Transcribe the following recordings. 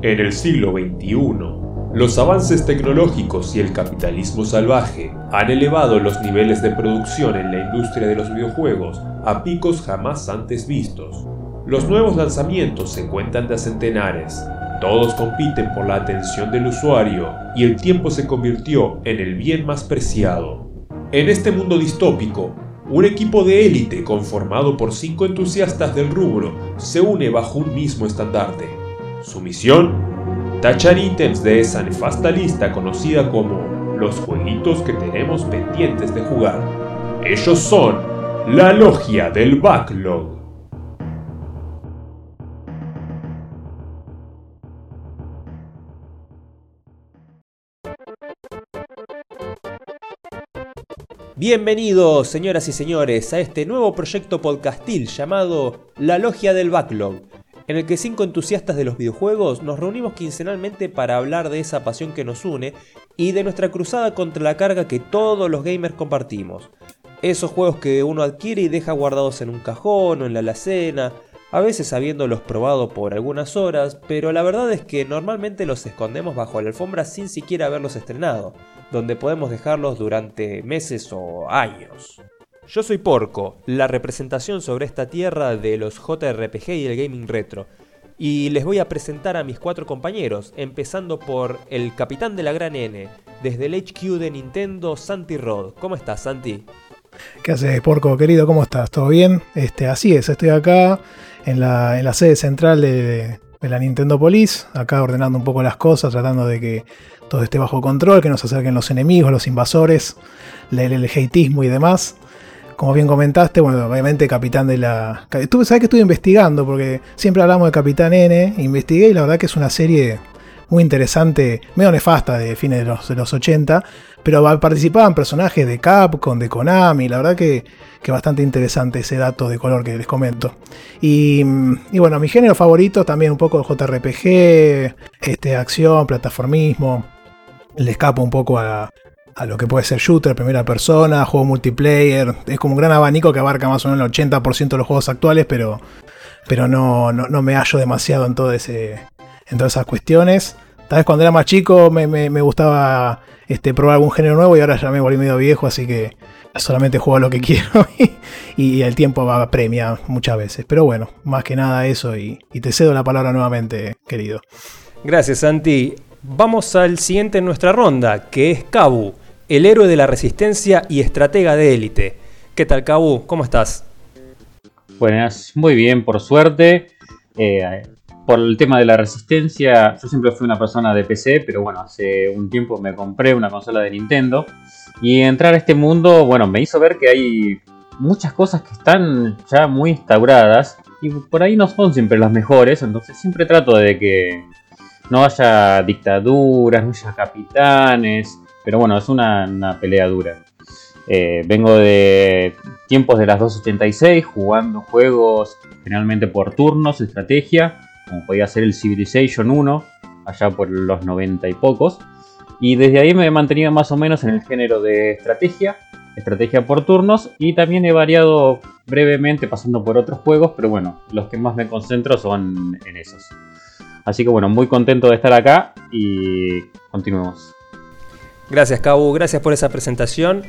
En el siglo XXI, los avances tecnológicos y el capitalismo salvaje han elevado los niveles de producción en la industria de los videojuegos a picos jamás antes vistos. Los nuevos lanzamientos se cuentan de a centenares, todos compiten por la atención del usuario y el tiempo se convirtió en el bien más preciado. En este mundo distópico, un equipo de élite conformado por cinco entusiastas del rubro se une bajo un mismo estandarte. Su misión, tachar ítems de esa nefasta lista conocida como los jueguitos que tenemos pendientes de jugar. Ellos son la logia del backlog. Bienvenidos, señoras y señores, a este nuevo proyecto podcastil llamado La Logia del Backlog, en el que cinco entusiastas de los videojuegos nos reunimos quincenalmente para hablar de esa pasión que nos une y de nuestra cruzada contra la carga que todos los gamers compartimos. Esos juegos que uno adquiere y deja guardados en un cajón o en la alacena, a veces habiéndolos probado por algunas horas, pero la verdad es que normalmente los escondemos bajo la alfombra sin siquiera haberlos estrenado donde podemos dejarlos durante meses o años. Yo soy Porco, la representación sobre esta tierra de los JRPG y el gaming retro, y les voy a presentar a mis cuatro compañeros, empezando por el capitán de la gran N, desde el HQ de Nintendo, Santi Rod. ¿Cómo estás, Santi? ¿Qué haces, Porco, querido? ¿Cómo estás? ¿Todo bien? Este, así es, estoy acá en la, sede central de, de la Nintendo Police, acá ordenando un poco las cosas, tratando de que todo esté bajo control, que no se acerquen los enemigos, los invasores, el, el hateismo y demás. Como bien comentaste, bueno, obviamente Capitán de la... ¿Sabes que estuve investigando? Porque siempre hablamos de Capitán N, investigué y la verdad que es una serie muy interesante, medio nefasta de fines de los, de los 80, pero participaban personajes de Capcom, de Konami, la verdad que, que bastante interesante ese dato de color que les comento. Y, y bueno, mi género favorito también un poco JRPG, este, acción, plataformismo, le escapo un poco a, a lo que puede ser shooter, primera persona, juego multiplayer. Es como un gran abanico que abarca más o menos el 80% de los juegos actuales, pero, pero no, no, me hallo demasiado en, todas esas cuestiones. Tal vez cuando era más chico me, me, gustaba este, probar algún género nuevo y ahora ya me volví medio viejo, así que solamente juego lo que quiero y, el tiempo va premia muchas veces. Pero bueno, más que nada eso y, te cedo la palabra nuevamente, querido. Gracias, Santi. Vamos al siguiente en nuestra ronda, que es Kabu, el héroe de la resistencia y estratega de élite. ¿Qué tal, Kabu? ¿Cómo estás? Buenas, muy bien, por suerte. Eh, por el tema de la resistencia, yo siempre fui una persona de PC, pero bueno, hace un tiempo me compré una consola de Nintendo. Y entrar a este mundo, bueno, me hizo ver que hay muchas cosas que están ya muy instauradas y por ahí no son siempre las mejores, entonces siempre trato de que no haya dictaduras, no haya capitanes, pero bueno, es una, pelea dura. Eh, vengo de tiempos de las 286, jugando juegos generalmente por turnos, estrategia, como podía ser el Civilization 1, allá por los 90 y pocos. Y desde ahí me he mantenido más o menos en el género de estrategia, estrategia por turnos, y también he variado brevemente pasando por otros juegos, pero bueno, los que más me concentro son en esos. Así que bueno, muy contento de estar acá y continuemos. Gracias, Cabu, gracias por esa presentación.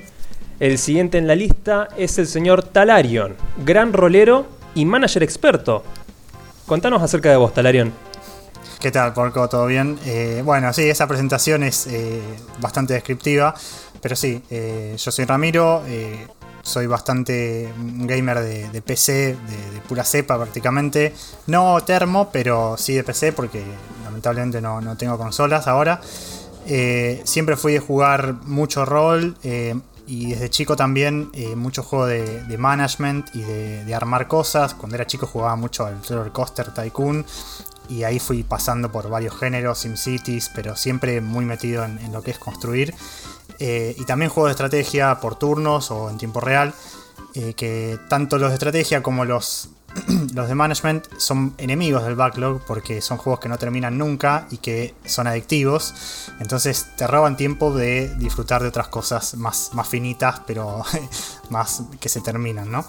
El siguiente en la lista es el señor Talarion, gran rolero y manager experto. Contanos acerca de vos, Talarion. ¿Qué tal, Porco? ¿Todo bien? Eh, bueno, sí, esa presentación es eh, bastante descriptiva, pero sí, eh, yo soy Ramiro, soy bastante gamer de, PC, de, de, pura cepa prácticamente. No termo, pero sí de PC porque lamentablemente no, no tengo consolas ahora. Eh, siempre fui de jugar mucho rol eh, y desde chico también eh, mucho juego de, management y de, armar cosas. Cuando era chico jugaba mucho al Roller Coaster Tycoon y ahí fui pasando por varios géneros, SimCities, pero siempre muy metido en, en lo que es construir. Y también juegos de estrategia por turnos o en tiempo real, que tanto los de estrategia como los, los de management son enemigos del backlog porque son juegos que no terminan nunca y que son adictivos. Entonces te roban tiempo de disfrutar de otras cosas más, más finitas, pero más que se terminan, ¿no?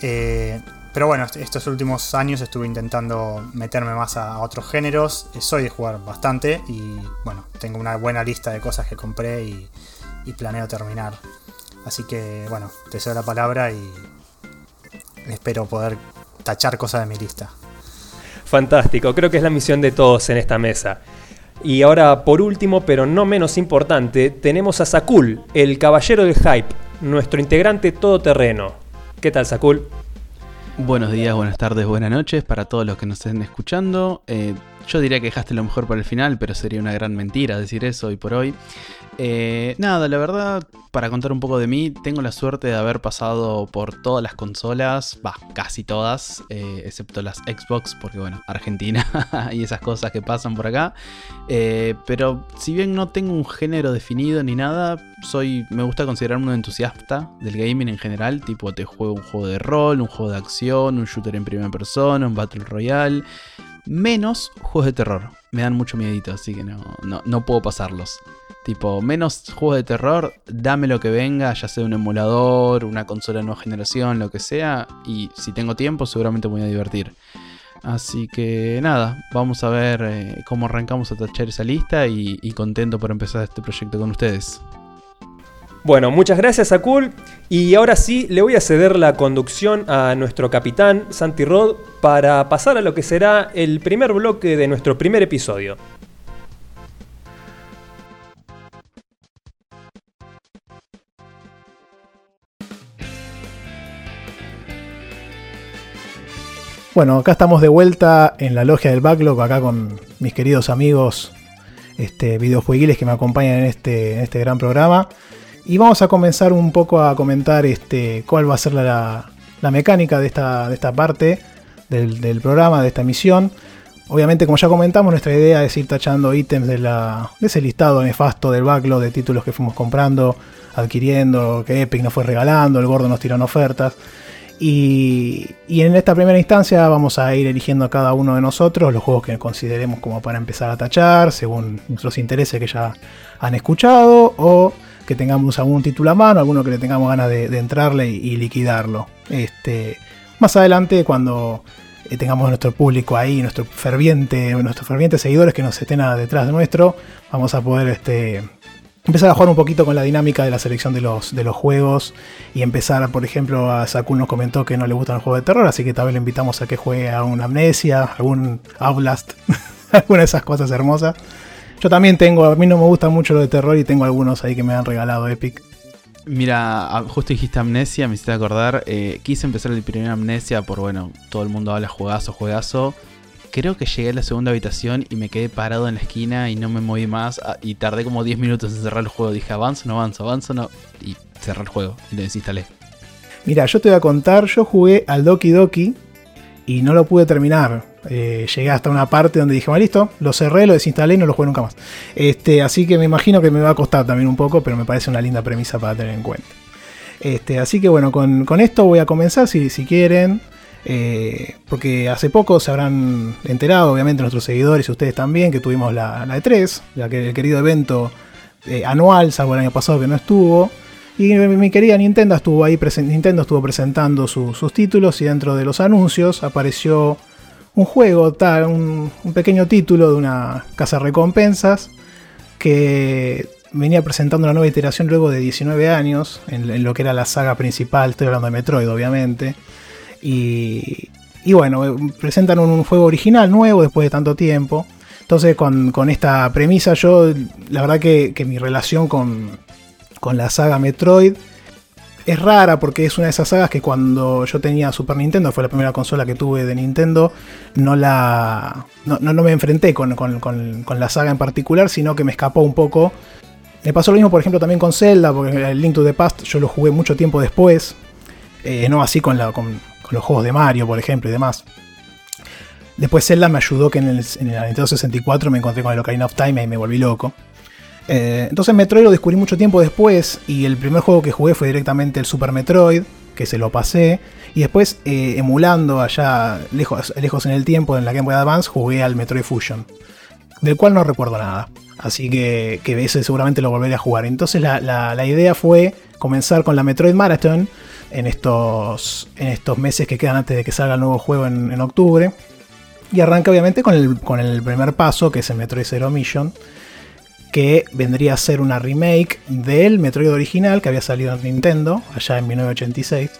Eh, pero bueno, estos últimos años estuve intentando meterme más a otros géneros. Soy de jugar bastante y bueno, tengo una buena lista de cosas que compré y, planeo terminar. Así que bueno, te cedo la palabra y espero poder tachar cosas de mi lista. Fantástico, creo que es la misión de todos en esta mesa. Y ahora, por último, pero no menos importante, tenemos a Sakul, el caballero del hype, nuestro integrante todoterreno. ¿Qué tal, Sakul? Buenos días, buenas tardes, buenas noches para todos los que nos estén escuchando. Eh, yo diría que dejaste lo mejor para el final, pero sería una gran mentira decir eso hoy por hoy. Eh, nada, la verdad, para contar un poco de mí, tengo la suerte de haber pasado por todas las consolas, va, casi todas, eh, excepto las Xbox, porque bueno, Argentina y esas cosas que pasan por acá. Eh, pero si bien no tengo un género definido ni nada, soy, me gusta considerarme un entusiasta del gaming en general, tipo te juego un juego de rol, un juego de acción, un shooter en primera persona, un Battle Royale menos juegos de terror. Me dan mucho miedito, así que no, no, puedo pasarlos. Tipo, menos juegos de terror, dame lo que venga, ya sea un emulador, una consola de nueva generación, lo que sea. Y si tengo tiempo, seguramente me voy a divertir. Así que nada, vamos a ver eh, cómo arrancamos a tachar esa lista y contento por empezar este proyecto con ustedes. Bueno, muchas gracias a Cool. Y ahora sí, le voy a ceder la conducción a nuestro capitán, Santi Rod, para pasar a lo que será el primer bloque de nuestro primer episodio. Bueno, acá estamos de vuelta en la logia del backlog, acá con mis queridos amigos este, videojueguiles que me acompañan en este, en este gran programa. Y vamos a comenzar un poco a comentar este, cuál va a ser la, mecánica de esta, de esta parte del, programa, de esta misión. Obviamente, como ya comentamos, nuestra idea es ir tachando ítems de, la, de ese listado nefasto del backlog de títulos que fuimos comprando, adquiriendo, que Epic nos fue regalando, el gordo nos tiró ofertas. Y, y, en esta primera instancia vamos a ir eligiendo a cada uno de nosotros los juegos que consideremos como para empezar a tachar, según nuestros intereses que ya han escuchado, o que tengamos algún título a mano, alguno que le tengamos ganas de, entrarle y, liquidarlo. Este, más adelante, cuando eh, tengamos nuestro público ahí, nuestro ferviente, nuestros fervientes seguidores que nos estén detrás de nuestro, vamos a poder este, empezar a jugar un poquito con la dinámica de la selección de los, de los juegos y empezar, por ejemplo, a Sakun nos comentó que no le gustan los juegos de terror, así que tal vez le invitamos a que juegue a un Amnesia, algún Outlast, alguna de esas cosas hermosas. Yo también tengo, a mí no me gusta mucho lo de terror y tengo algunos ahí que me han regalado Epic. Mira, justo dijiste amnesia, me hiciste acordar. Eh, quise empezar el primer amnesia por, bueno, todo el mundo habla juegazo, juegazo. Creo que llegué a la segunda habitación y me quedé parado en la esquina y no me moví más. Ah, y tardé como 10 minutos en cerrar el juego. Dije, avanzo, no avanzo, avanzo, no. Y cerré el juego y lo desinstalé. Mira, yo te voy a contar, yo jugué al Doki Doki y no lo pude terminar. Eh, llegué hasta una parte donde dije, bueno, listo, lo cerré, lo desinstalé y no lo jugué nunca más. Este, así que me imagino que me va a costar también un poco, pero me parece una linda premisa para tener en cuenta. Este, así que bueno, con, esto voy a comenzar si, si quieren. Eh, porque hace poco se habrán enterado, obviamente, nuestros seguidores y ustedes también, que tuvimos la, E3, ya que el querido evento eh, anual, salvo el año pasado que no estuvo. Y mi querida Nintendo estuvo ahí, Nintendo estuvo presentando sus títulos y dentro de los anuncios apareció un juego, tal, un, pequeño título de una casa recompensas que venía presentando una nueva iteración luego de 19 años en, lo que era la saga principal, estoy hablando de Metroid obviamente. Y, bueno, presentan un, juego original nuevo después de tanto tiempo. Entonces con, esta premisa yo, la verdad que, que mi relación con, con la saga Metroid es rara porque es una de esas sagas que cuando yo tenía Super Nintendo, fue la primera consola que tuve de Nintendo, no la. no, me enfrenté con, la saga en particular, sino que me escapó un poco. Me pasó lo mismo, por ejemplo, también con Zelda, porque el Link to the Past yo lo jugué mucho tiempo después. Eh, no así con, los juegos de Mario, por ejemplo, y demás. Después Zelda me ayudó que en el, en el Nintendo 64 me encontré con el Ocarina of Time y me volví loco. Eh, entonces Metroid lo descubrí mucho tiempo después y el primer juego que jugué fue directamente el Super Metroid, que se lo pasé. Y después, eh, emulando allá lejos, en el tiempo en la Game Boy Advance, jugué al Metroid Fusion, del cual no recuerdo nada. Así que, que ese seguramente lo volveré a jugar. Entonces la, idea fue comenzar con la Metroid Marathon, en estos, en estos meses que quedan antes de que salga el nuevo juego en, en octubre. Y arranca obviamente con el, con el primer paso, que es el Metroid Zero Mission, que vendría a ser una remake del Metroid original que había salido en Nintendo allá en 1986,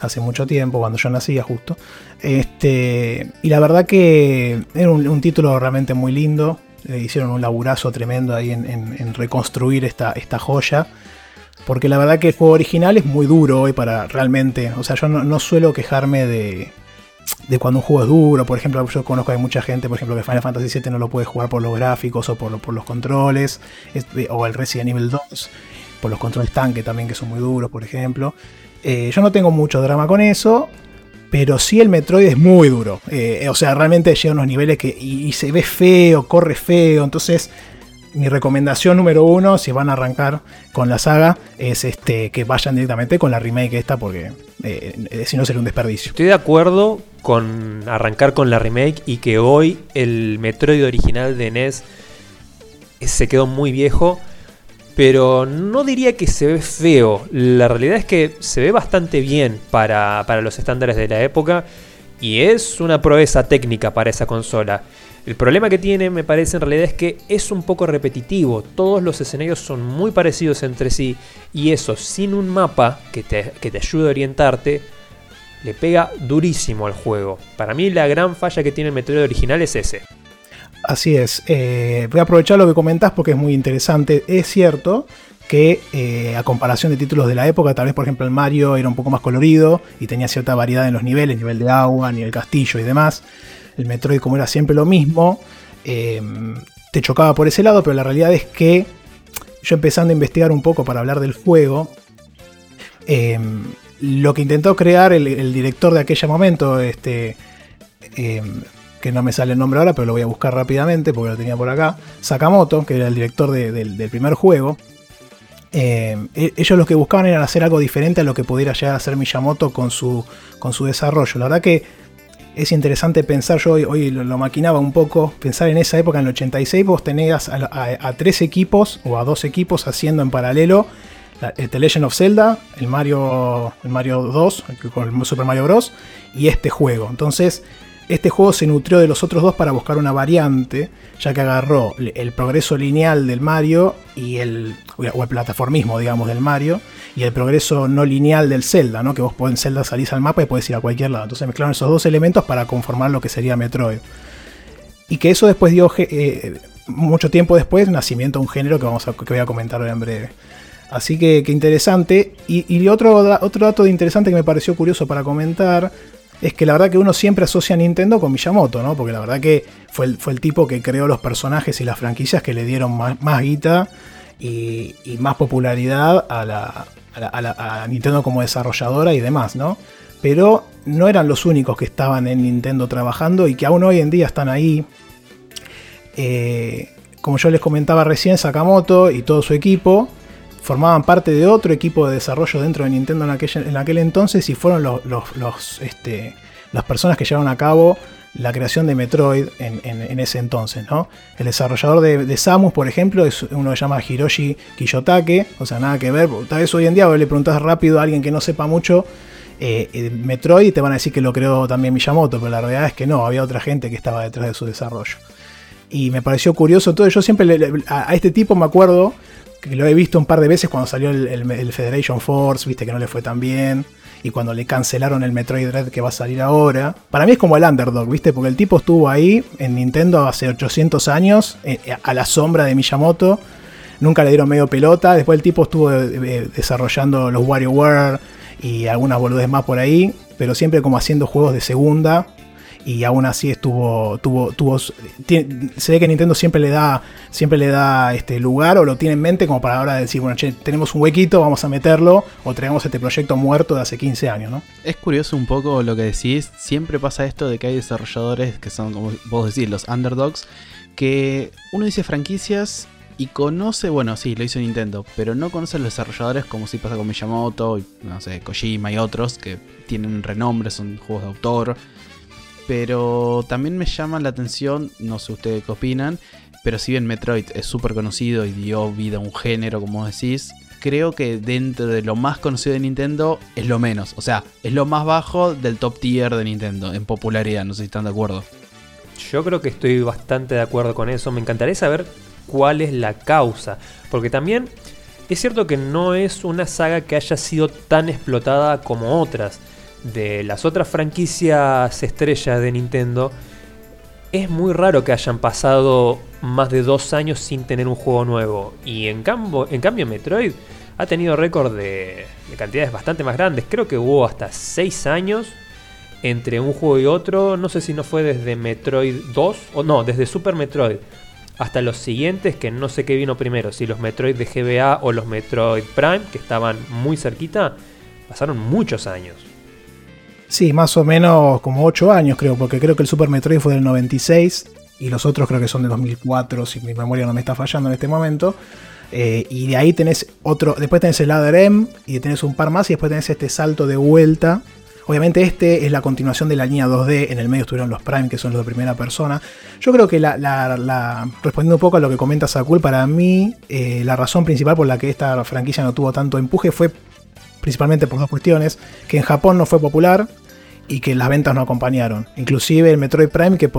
hace mucho tiempo, cuando yo nacía justo. Este, y la verdad que era un, título realmente muy lindo, hicieron un laburazo tremendo ahí en, reconstruir esta, esta joya. Porque la verdad que el juego original es muy duro hoy para realmente. O sea, yo no suelo quejarme de, de cuando un juego es duro. Por ejemplo, yo conozco a mucha gente, por ejemplo, que Final Fantasy VII no lo puede jugar por los gráficos o por, por los controles. es- o el Resident Evil 2 por los controles tanque también, que son muy duros, por ejemplo. Eh, yo no tengo mucho drama con eso. Pero sí el Metroid es muy duro. Eh, o sea, realmente llega a unos niveles que. Y, se ve feo, corre feo. Entonces, mi recomendación número uno, si van a arrancar con la saga, es este que vayan directamente con la remake esta, porque eh, eh, si no sería un desperdicio. Estoy de acuerdo con arrancar con la remake y que hoy el Metroid original de NES se quedó muy viejo, pero no diría que se ve feo. La realidad es que se ve bastante bien para, para los estándares de la época y es una proeza técnica para esa consola. El problema que tiene, me parece, en realidad es que es un poco repetitivo. Todos los escenarios son muy parecidos entre sí y eso sin un mapa que te, que te ayude a orientarte, le pega durísimo al juego. Para mí la gran falla que tiene el Metroid original es ese. Así es. eh, voy a aprovechar lo que comentás porque es muy interesante. Es cierto que eh, a comparación de títulos de la época, tal vez por ejemplo el Mario era un poco más colorido y tenía cierta variedad en los niveles, nivel de agua, nivel castillo y demás. El Metroid como era siempre lo mismo, eh, te chocaba por ese lado, pero la realidad es que yo empezando a investigar un poco para hablar del juego, lo que intentó crear el, director de aquel momento, este, eh, que no me sale el nombre ahora, pero lo voy a buscar rápidamente porque lo tenía por acá, Sakamoto, que era el director de- del, primer juego, eh, e- ellos lo que buscaban era hacer algo diferente a lo que pudiera llegar a hacer Miyamoto con su, con su desarrollo. La verdad que es interesante pensar, yo hoy, hoy lo, maquinaba un poco, pensar en esa época, en el 86, vos tenías a tres equipos o a dos equipos haciendo en paralelo el The Legend of Zelda, el Mario, el Mario 2, el- con el Super Mario Bros. y este juego. Entonces, este juego se nutrió de los otros dos para buscar una variante, ya que agarró el progreso lineal del Mario y el, o el plataformismo, digamos, del Mario, y el progreso no lineal del Zelda, ¿no? que vos en Zelda salís al mapa y podés ir a cualquier lado. Entonces mezclaron esos dos elementos para conformar lo que sería Metroid. Y que eso después dio, eh, mucho tiempo después, nacimiento a un género que, vamos a, que voy a comentar en breve. Así que, que interesante. Y, otro, otro dato de interesante que me pareció curioso para comentar es que la verdad que uno siempre asocia a Nintendo con Miyamoto, ¿no? Porque la verdad que fue el, fue el tipo que creó los personajes y las franquicias que le dieron más, más guita y, más popularidad a, la, a, la- a la- a Nintendo como desarrolladora y demás, ¿no? Pero no eran los únicos que estaban en Nintendo trabajando y que aún hoy en día están ahí. Eh, como yo les comentaba recién, Sakamoto y todo su equipo formaban parte de otro equipo de desarrollo dentro de Nintendo en aquel, en aquel entonces y fueron los, este, las personas que llevaron a cabo la creación de Metroid en, ese entonces. ¿no? El desarrollador de, Samus, por ejemplo, es uno que se llama Hiroshi Kiyotake, o sea, nada que ver. Tal vez hoy en día vos le preguntás rápido a alguien que no sepa mucho eh, Metroid y te van a decir que lo creó también Miyamoto, pero la realidad es que no, había otra gente que estaba detrás de su desarrollo. Y me pareció curioso todo. Yo siempre le- a este tipo me acuerdo que lo he visto un par de veces cuando salió el, Federation Force, viste que no le fue tan bien. Y cuando le cancelaron el Metroid Dread que va a salir ahora. Para mí es como el underdog, ¿viste? Porque el tipo estuvo ahí en Nintendo hace 800 años, eh, a la sombra de Miyamoto. Nunca le dieron medio pelota. Después el tipo estuvo eh, eh, desarrollando los WarioWare y algunas boludes más por ahí. Pero siempre como haciendo juegos de segunda y aún así estuvo tuvo tuvo se ve que Nintendo siempre le da siempre le da este lugar o lo tiene en mente como para ahora decir bueno che, tenemos un huequito vamos a meterlo o traemos este proyecto muerto de hace 15 años no Es curioso un poco lo que decís. Siempre pasa esto de que hay desarrolladores que son, como vos decís, los underdogs. Que uno dice franquicias y conoce, bueno, sí, lo hizo Nintendo, pero no conoce a los desarrolladores como si pasa con Miyamoto, no sé, Kojima y otros que tienen renombre, son juegos de autor. Pero también me llama la atención, no sé ustedes qué opinan, pero si bien Metroid es súper conocido y dio vida a un género, como decís, creo que dentro de lo más conocido de Nintendo es lo menos. O sea, es lo más bajo del top tier de Nintendo en popularidad, no sé si están de acuerdo. Yo creo que estoy bastante de acuerdo con eso. Me encantaría saber cuál es la causa. Porque también es cierto que no es una saga que haya sido tan explotada como otras. De las otras franquicias estrellas de Nintendo, es muy raro que hayan pasado más de dos años sin tener un juego nuevo. Y en, cambio, en cambio Metroid ha tenido récord de, de cantidades bastante más grandes. Creo que hubo hasta seis años entre un juego y otro. No sé si no fue desde Metroid 2 o no, desde Super Metroid hasta los siguientes, que no sé qué vino primero, si los Metroid de GBA o los Metroid Prime, que estaban muy cerquita, pasaron muchos años. Sí, más o menos como 8 años creo, porque creo que el Super Metroid fue del 96 y los otros creo que son de 2004, si mi memoria no me está fallando en este momento. Eh, y de ahí tenés otro, después tenés el Ladder M y tenés un par más y después tenés este salto de vuelta. Obviamente este es la continuación de la línea 2D, en el medio estuvieron los Prime, que son los de primera persona. Yo creo que la, respondiendo un poco a lo que comenta Sakul, para mí eh, la razón principal por la que esta franquicia no tuvo tanto empuje fue principalmente por dos cuestiones, que en Japón no fue popular y que las ventas no acompañaron. Inclusive el Metroid Prime, que,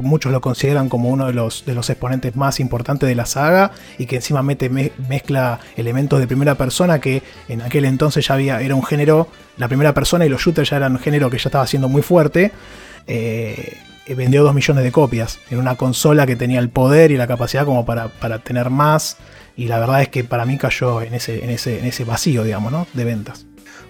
muchos lo consideran como uno de los, de los, exponentes más importantes de la saga y que encima mete, mezcla elementos de primera persona que en aquel entonces ya había, era un género, la primera persona y los shooters ya eran un género que ya estaba siendo muy fuerte. Eh, vendió 2 millones de copias en una consola que tenía el poder y la capacidad como para, para tener más. Y la verdad es que para mí cayó en ese, en ese, en ese vacío, digamos, ¿no? de ventas.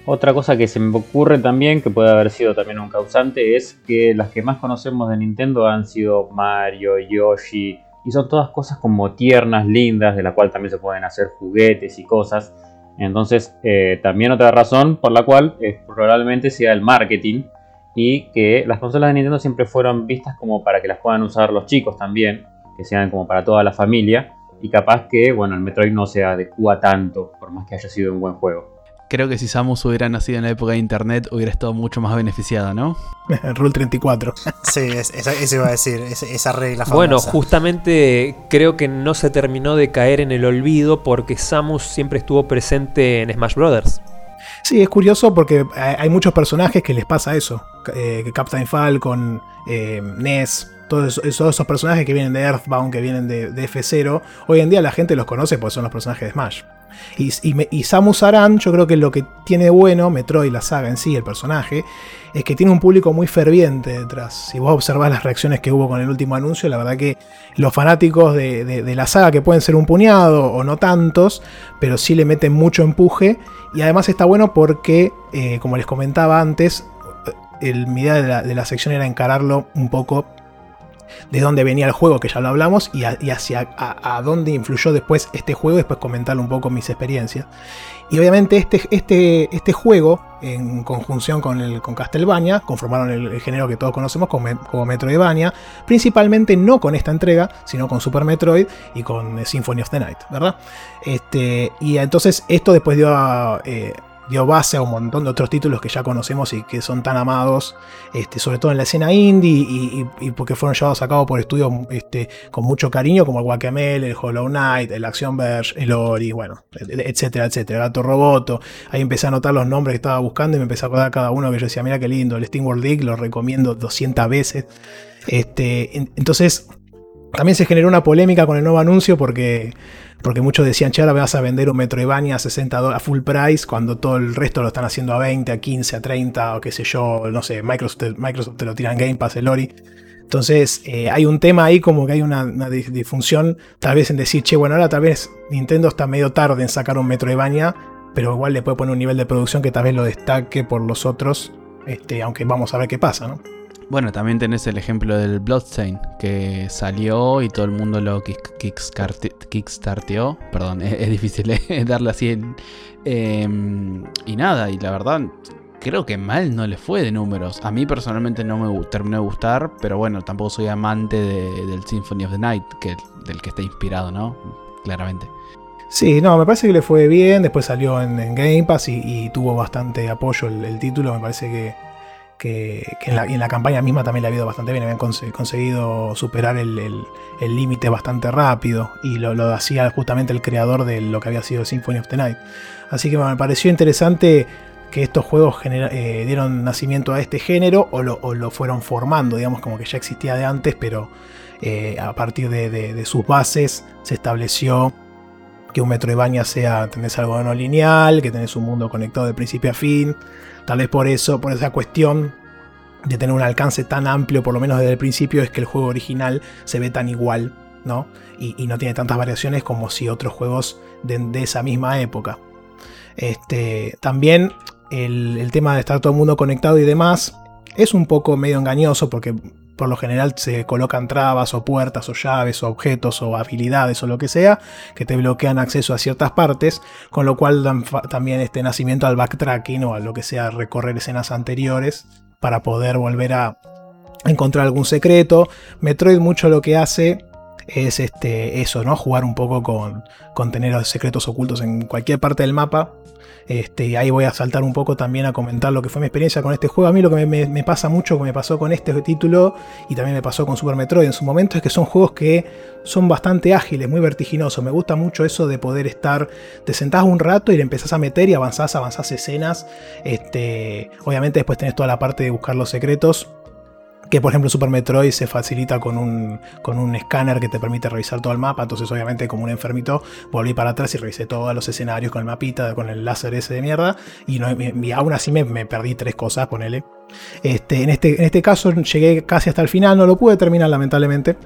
Otra cosa que se me ocurre también, que puede haber sido también un causante, es que las que más conocemos de Nintendo han sido Mario, Yoshi, y son todas cosas como tiernas, lindas, de la cual también se pueden hacer juguetes y cosas. Entonces, eh, también otra razón por la cual eh, probablemente sea el marketing y que las consolas de Nintendo siempre fueron vistas como para que las puedan usar los chicos también, que sean como para toda la familia, y capaz que, bueno, el Metroid no se adecua tanto, por más que haya sido un buen juego creo que si Samus hubiera nacido en la época de internet hubiera estado mucho más beneficiada, ¿no? Rule 34. sí, eso iba a decir, esa regla famosa. Bueno, justamente creo que no se terminó de caer en el olvido porque Samus siempre estuvo presente en Smash Brothers. Sí, es curioso porque hay muchos personajes que les pasa eso. Eh, Captain Falcon, eh, Ness, todos esos, personajes que vienen de Earthbound, que vienen de, de, F0, hoy en día la gente los conoce porque son los personajes de Smash. Y, Samus Aran, yo creo que lo que tiene bueno, Metroid, la saga en sí, el personaje, es que tiene un público muy ferviente detrás. Si vos observás las reacciones que hubo con el último anuncio, la verdad que los fanáticos de, la saga, que pueden ser un puñado o no tantos, pero sí le meten mucho empuje. Y además está bueno porque, eh, como les comentaba antes, el, mi idea de la, de la sección era encararlo un poco de dónde venía el juego, que ya lo hablamos, y, hacia a, dónde influyó después este juego, después comentar un poco mis experiencias. Y obviamente este, este, este juego, en conjunción con, con Castlevania, conformaron el, género que todos conocemos como, como, Metroidvania, principalmente no con esta entrega, sino con Super Metroid y con Symphony of the Night, ¿verdad? Este, y entonces esto después dio a, eh, dio base a un montón de otros títulos que ya conocemos y que son tan amados, este, sobre todo en la escena indie y, porque fueron llevados a cabo por estudios este, con mucho cariño, como el Guacamele, el Hollow Knight, el Action Verge, el Ori, bueno, etcétera, etcétera, Gato Roboto. Ahí empecé a anotar los nombres que estaba buscando y me empecé a acordar cada uno que yo decía, mira qué lindo, el Steam World League lo recomiendo 200 veces. Este, entonces, también se generó una polémica con el nuevo anuncio porque porque muchos decían, che, ahora vas a vender un Metroidvania a 60 dólares a full price cuando todo el resto lo están haciendo a 20, a 15, a 30 o qué sé yo, no sé, Microsoft, Microsoft te lo tiran Game Pass, el Ori. Entonces eh, hay un tema ahí como que hay una, disfunción tal vez en decir, che, bueno, ahora tal vez Nintendo está medio tarde en sacar un Metroidvania, pero igual le puede poner un nivel de producción que tal vez lo destaque por los otros, este, aunque vamos a ver qué pasa, ¿no? Bueno, también tenés el ejemplo del Bloodstain, que salió y todo el mundo lo kickstarteó. Perdón, es, difícil eh, darle así. Em, y nada, y la verdad, creo que mal no le fue de números. A mí personalmente no me terminó de gustar, pero bueno, tampoco soy amante del Symphony of the Night, que, del que está inspirado, ¿no? Claramente. Sí, no, me parece que le fue bien. Después salió en, Game Pass y, tuvo bastante apoyo el, título. Me parece que que, en, la, campaña misma también le ha ido bastante bien, habían conseguido superar el límite bastante rápido y lo, hacía justamente el creador de lo que había sido Symphony of the Night. Así que me pareció interesante que estos juegos eh, dieron nacimiento a este género o lo, fueron formando, digamos como que ya existía de antes, pero eh, a partir de, sus bases se estableció que un Metroidvania sea, tenés algo no lineal, que tenés un mundo conectado de principio a fin, tal vez por eso, por esa cuestión de tener un alcance tan amplio, por lo menos desde el principio, es que el juego original se ve tan igual, ¿no? Y, no tiene tantas variaciones como si otros juegos de, esa misma época. Este, también el, tema de estar todo el mundo conectado y demás es un poco medio engañoso porque por lo general se colocan trabas o puertas o llaves o objetos o habilidades o lo que sea que te bloquean acceso a ciertas partes, con lo cual dan también este nacimiento al backtracking o a lo que sea recorrer escenas anteriores para poder volver a encontrar algún secreto. Metroid mucho lo que hace es este, eso, ¿no? Jugar un poco con, con tener secretos ocultos en cualquier parte del mapa este, y ahí voy a saltar un poco también a comentar lo que fue mi experiencia con este juego. A mí lo que me, pasa mucho, que me pasó con este título y también me pasó con Super Metroid en su momento, es que son juegos que son bastante ágiles, muy vertiginosos. Me gusta mucho eso de poder estar, te sentás un rato y le empezás a meter y avanzás, avanzás escenas. Este, obviamente después tenés toda la parte de buscar los secretos que por ejemplo Super Metroid se facilita con un, con un escáner que te permite revisar todo el mapa, entonces obviamente como un enfermito volví para atrás y revisé todos los escenarios con el mapita, con el láser ese de mierda, y, no, aún así me, perdí tres cosas, ponele. Este, en, este, en este caso llegué casi hasta el final, no lo pude terminar lamentablemente.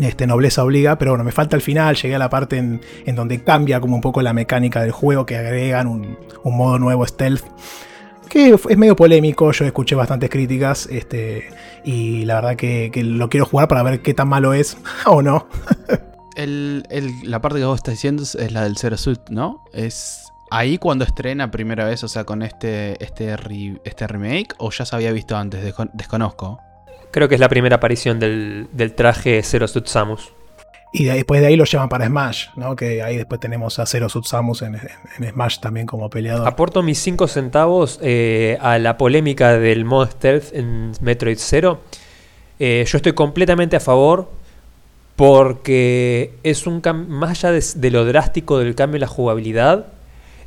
Este, nobleza obliga, pero bueno, me falta el final, llegué a la parte en, donde cambia como un poco la mecánica del juego, que agregan un, un modo nuevo stealth que es medio polémico, yo escuché bastantes críticas este, y la verdad que, lo quiero jugar para ver qué tan malo es o no. la parte que vos estás diciendo es la del Zero Suit, ¿no? Es ahí cuando estrena primera vez, o sea, con este, este, este remake, o ya se había visto antes, desconozco. Creo que es la primera aparición del, del traje Zero Suit Samus. Y después de ahí lo llevan para Smash, ¿no? Que ahí después tenemos a Zero Subsamus en, en Smash también como peleador. Aporto mis 5 centavos eh, a la polémica del mod stealth en Metroid Zero. Eh, yo estoy completamente a favor porque es un más allá de, lo drástico del cambio en la jugabilidad,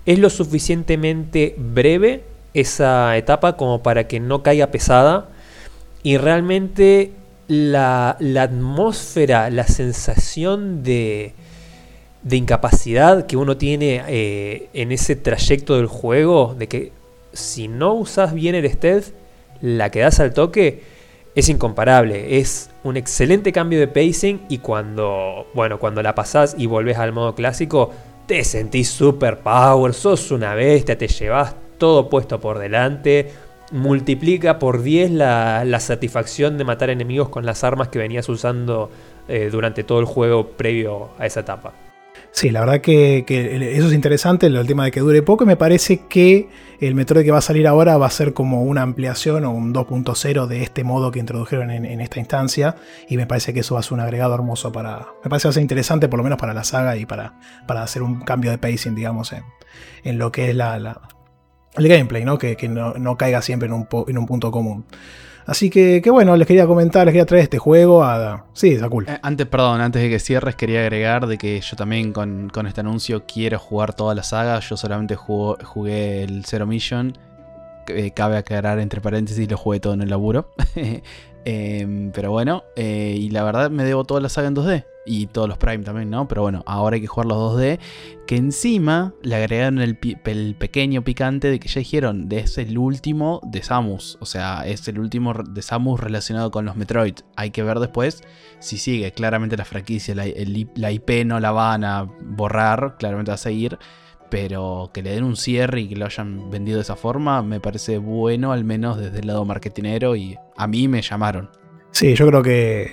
es lo suficientemente breve esa etapa como para que no caiga pesada y realmente la, atmósfera, la sensación de, de, incapacidad que uno tiene eh, en ese trayecto del juego, de que si no usas bien el stealth, la que das al toque es incomparable. Es un excelente cambio de pacing y cuando, bueno, cuando la pasás y volvés al modo clásico, te sentís super power, sos una bestia, te llevas todo puesto por delante multiplica por 10 la, satisfacción de matar enemigos con las armas que venías usando eh, durante todo el juego previo a esa etapa. Sí, la verdad que, eso es interesante, el tema de que dure poco. Me parece que el Metroid que va a salir ahora va a ser como una ampliación o un 2.0 de este modo que introdujeron en, esta instancia. Y me parece que eso va a ser un agregado hermoso para. Me parece que va a ser interesante, por lo menos para la saga y para, para hacer un cambio de pacing, digamos, en, lo que es la, el gameplay, ¿no? Que, no, caiga siempre en un, en un punto común. Así que, que, bueno, les quería comentar, les quería traer este juego a... Sí, está cool. Eh, antes, perdón, antes de que cierres, quería agregar de que yo también con, este anuncio quiero jugar toda la saga. Yo solamente jugué el Zero Mission. Eh, cabe aclarar entre paréntesis, lo jugué todo en el laburo. Em, pero bueno, eh, y la verdad me debo toda la saga en 2D. Y todos los Prime también, ¿no? Pero bueno, ahora hay que jugar los 2D. Que encima le agregaron el, pequeño picante de que ya dijeron, de es el último de Samus. O sea, es el último de Samus relacionado con los Metroid. Hay que ver después si sigue. Claramente la franquicia, la, la IP no la van a borrar, claramente va a seguir pero que le den un cierre y que lo hayan vendido de esa forma me parece bueno, al menos desde el lado marketinero y a mí me llamaron. Sí, yo creo que,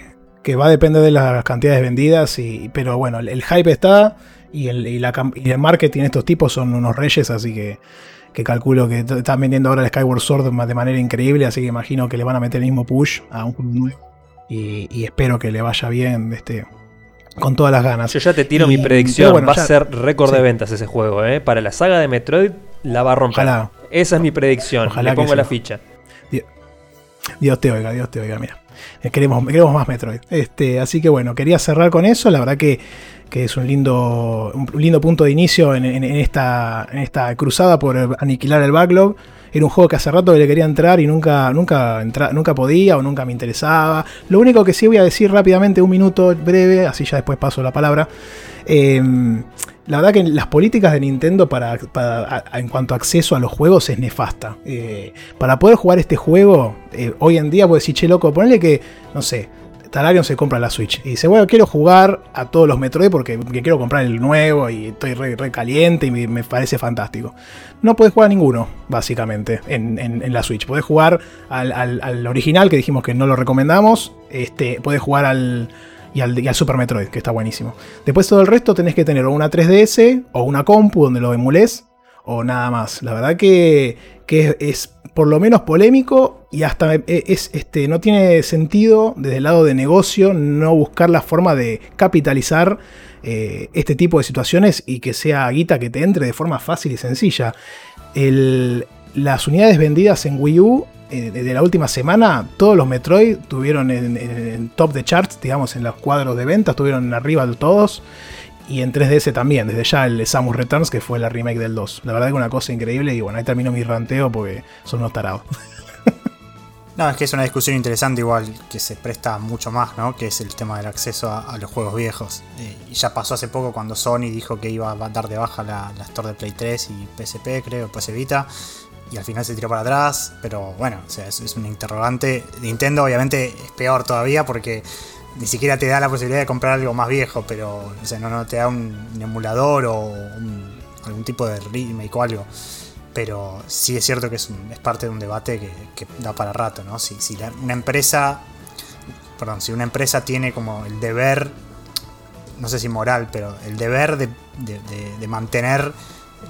va a depender de las cantidades vendidas, y, pero bueno, el, hype está y el, y, el marketing estos tipos son unos reyes, así que, que calculo que están vendiendo ahora el Skyward Sword de manera increíble, así que imagino que le van a meter el mismo push a un nuevo. Y, y espero que le vaya bien este, con todas las ganas. Yo ya te tiro mi predicción. va a ser récord de ventas ese juego. ¿eh? Para la saga de Metroid la va a romper. Esa es mi predicción. Ojalá Le pongo la ficha. Dios te oiga, Dios te oiga, mira. Eh, queremos, queremos más Metroid. Este, así que bueno, quería cerrar con eso. La verdad que, es un lindo, un lindo punto de inicio en, esta, en esta cruzada por aniquilar el backlog. Era un juego que hace rato le quería entrar y nunca, nunca, nunca podía o nunca me interesaba. Lo único que sí voy a decir rápidamente, un minuto breve, así ya después paso la palabra. Em, la verdad que las políticas de Nintendo para, en cuanto a acceso a los juegos es nefasta. Eh, para poder jugar este juego, eh, hoy en día puedes decir, che loco, ponle que, no sé, Talarion se compra la Switch y dice, bueno, quiero jugar a todos los Metroid porque, quiero comprar el nuevo y estoy re, caliente y me, parece fantástico. No puedes jugar a ninguno, básicamente, en, la Switch. Puedes jugar al, original, que dijimos que no lo recomendamos. Este, puedes jugar al, y al, Super Metroid, que está buenísimo. Después todo el resto tenés que tener una 3DS o una compu donde lo emules o nada más. La verdad que, es, por lo menos polémico y hasta e, es, este, no tiene sentido desde el lado de negocio no buscar la forma de capitalizar eh, este tipo de situaciones y que sea guita que te entre de forma fácil y sencilla. las unidades vendidas en Wii U eh, de la última semana, todos los Metroid tuvieron en, top de charts, digamos, en los cuadros de venta, estuvieron arriba de todos. Y en 3DS también, desde ya el Samus Returns, que fue la remake del 2. La verdad que una cosa increíble y bueno, ahí termino mi ranteo porque son unos tarados. No, es que es una discusión interesante igual, que se presta mucho más, ¿no? Que es el tema del acceso a, los juegos viejos. Eh, y ya pasó hace poco cuando Sony dijo que iba a dar de baja la, la Store de Play 3 y PSP, creo, PS Vita y al final se tiró para atrás. Pero bueno, o sea, es, un interrogante. Nintendo obviamente es peor todavía porque ni siquiera te da la posibilidad de comprar algo más viejo, pero o sea, no, te da un, emulador o algún tipo de remake o algo. Pero sí es cierto que es, es parte de un debate que, da para rato, ¿no? Si, si una empresa, perdón, si una empresa tiene como el deber, no sé si moral, pero el deber de, mantener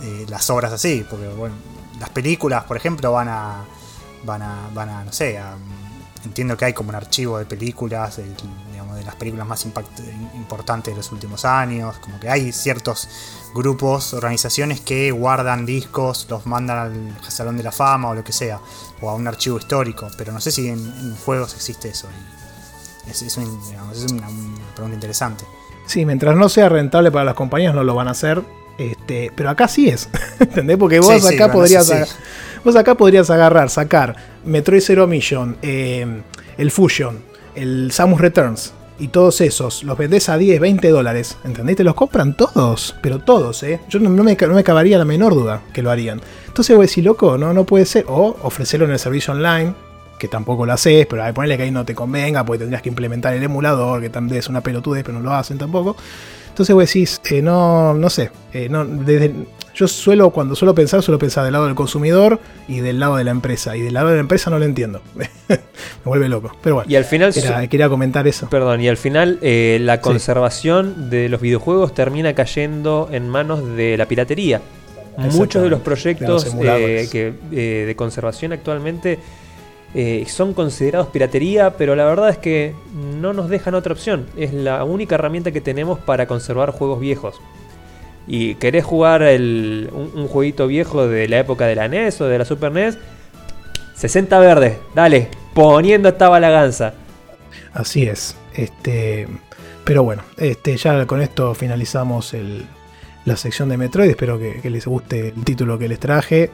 eh, las obras así, porque bueno, las películas, por ejemplo, van a. van a. van a. no sé, entiendo que hay como un archivo de películas, de las películas más importantes de los últimos años, como que hay ciertos grupos, organizaciones que guardan discos, los mandan al Salón de la Fama o lo que sea, o a un archivo histórico, pero no sé si en, juegos existe eso. es, es, una, pregunta interesante. Sí, mientras no sea rentable para las compañías no lo van a hacer, este, pero acá sí es. ¿Entendés? Porque vos acá podrías. Vos acá podrías agarrar, sacar Metroid Zero Mission, eh, el Fusion, el Samus Returns. Y todos esos los vendés a 10, 20 dólares. ¿Entendés? Te los compran todos. Pero todos, ¿eh? Yo no, me, no me cabaría la menor duda que lo harían. Entonces voy a decir, loco, no, no puede ser. O ofrecerlo en el servicio online que tampoco lo haces, pero hay ponerle que ahí no te convenga, porque tendrías que implementar el emulador, que también es una pelotudez, pero no lo hacen tampoco. Entonces vos decís, eh, no, no sé, eh, no, desde, yo suelo, cuando suelo pensar, suelo pensar del lado del consumidor y del lado de la empresa. Y del lado de la empresa no lo entiendo. Me vuelve loco. Pero bueno, y al final, quería comentar eso. Perdón, y al final eh, la conservación de los videojuegos termina cayendo en manos de la piratería. Muchos de los proyectos que, de conservación actualmente eh, son considerados piratería, pero la verdad es que no nos dejan otra opción. Es la única herramienta que tenemos para conservar juegos viejos. Y querés jugar un, jueguito viejo de la época de la NES o de la Super NES, 60 verdes, dale, poniendo esta balaganza. Así es. Este, pero bueno, este, ya con esto finalizamos la sección de Metroid. Espero que les guste el título que les traje.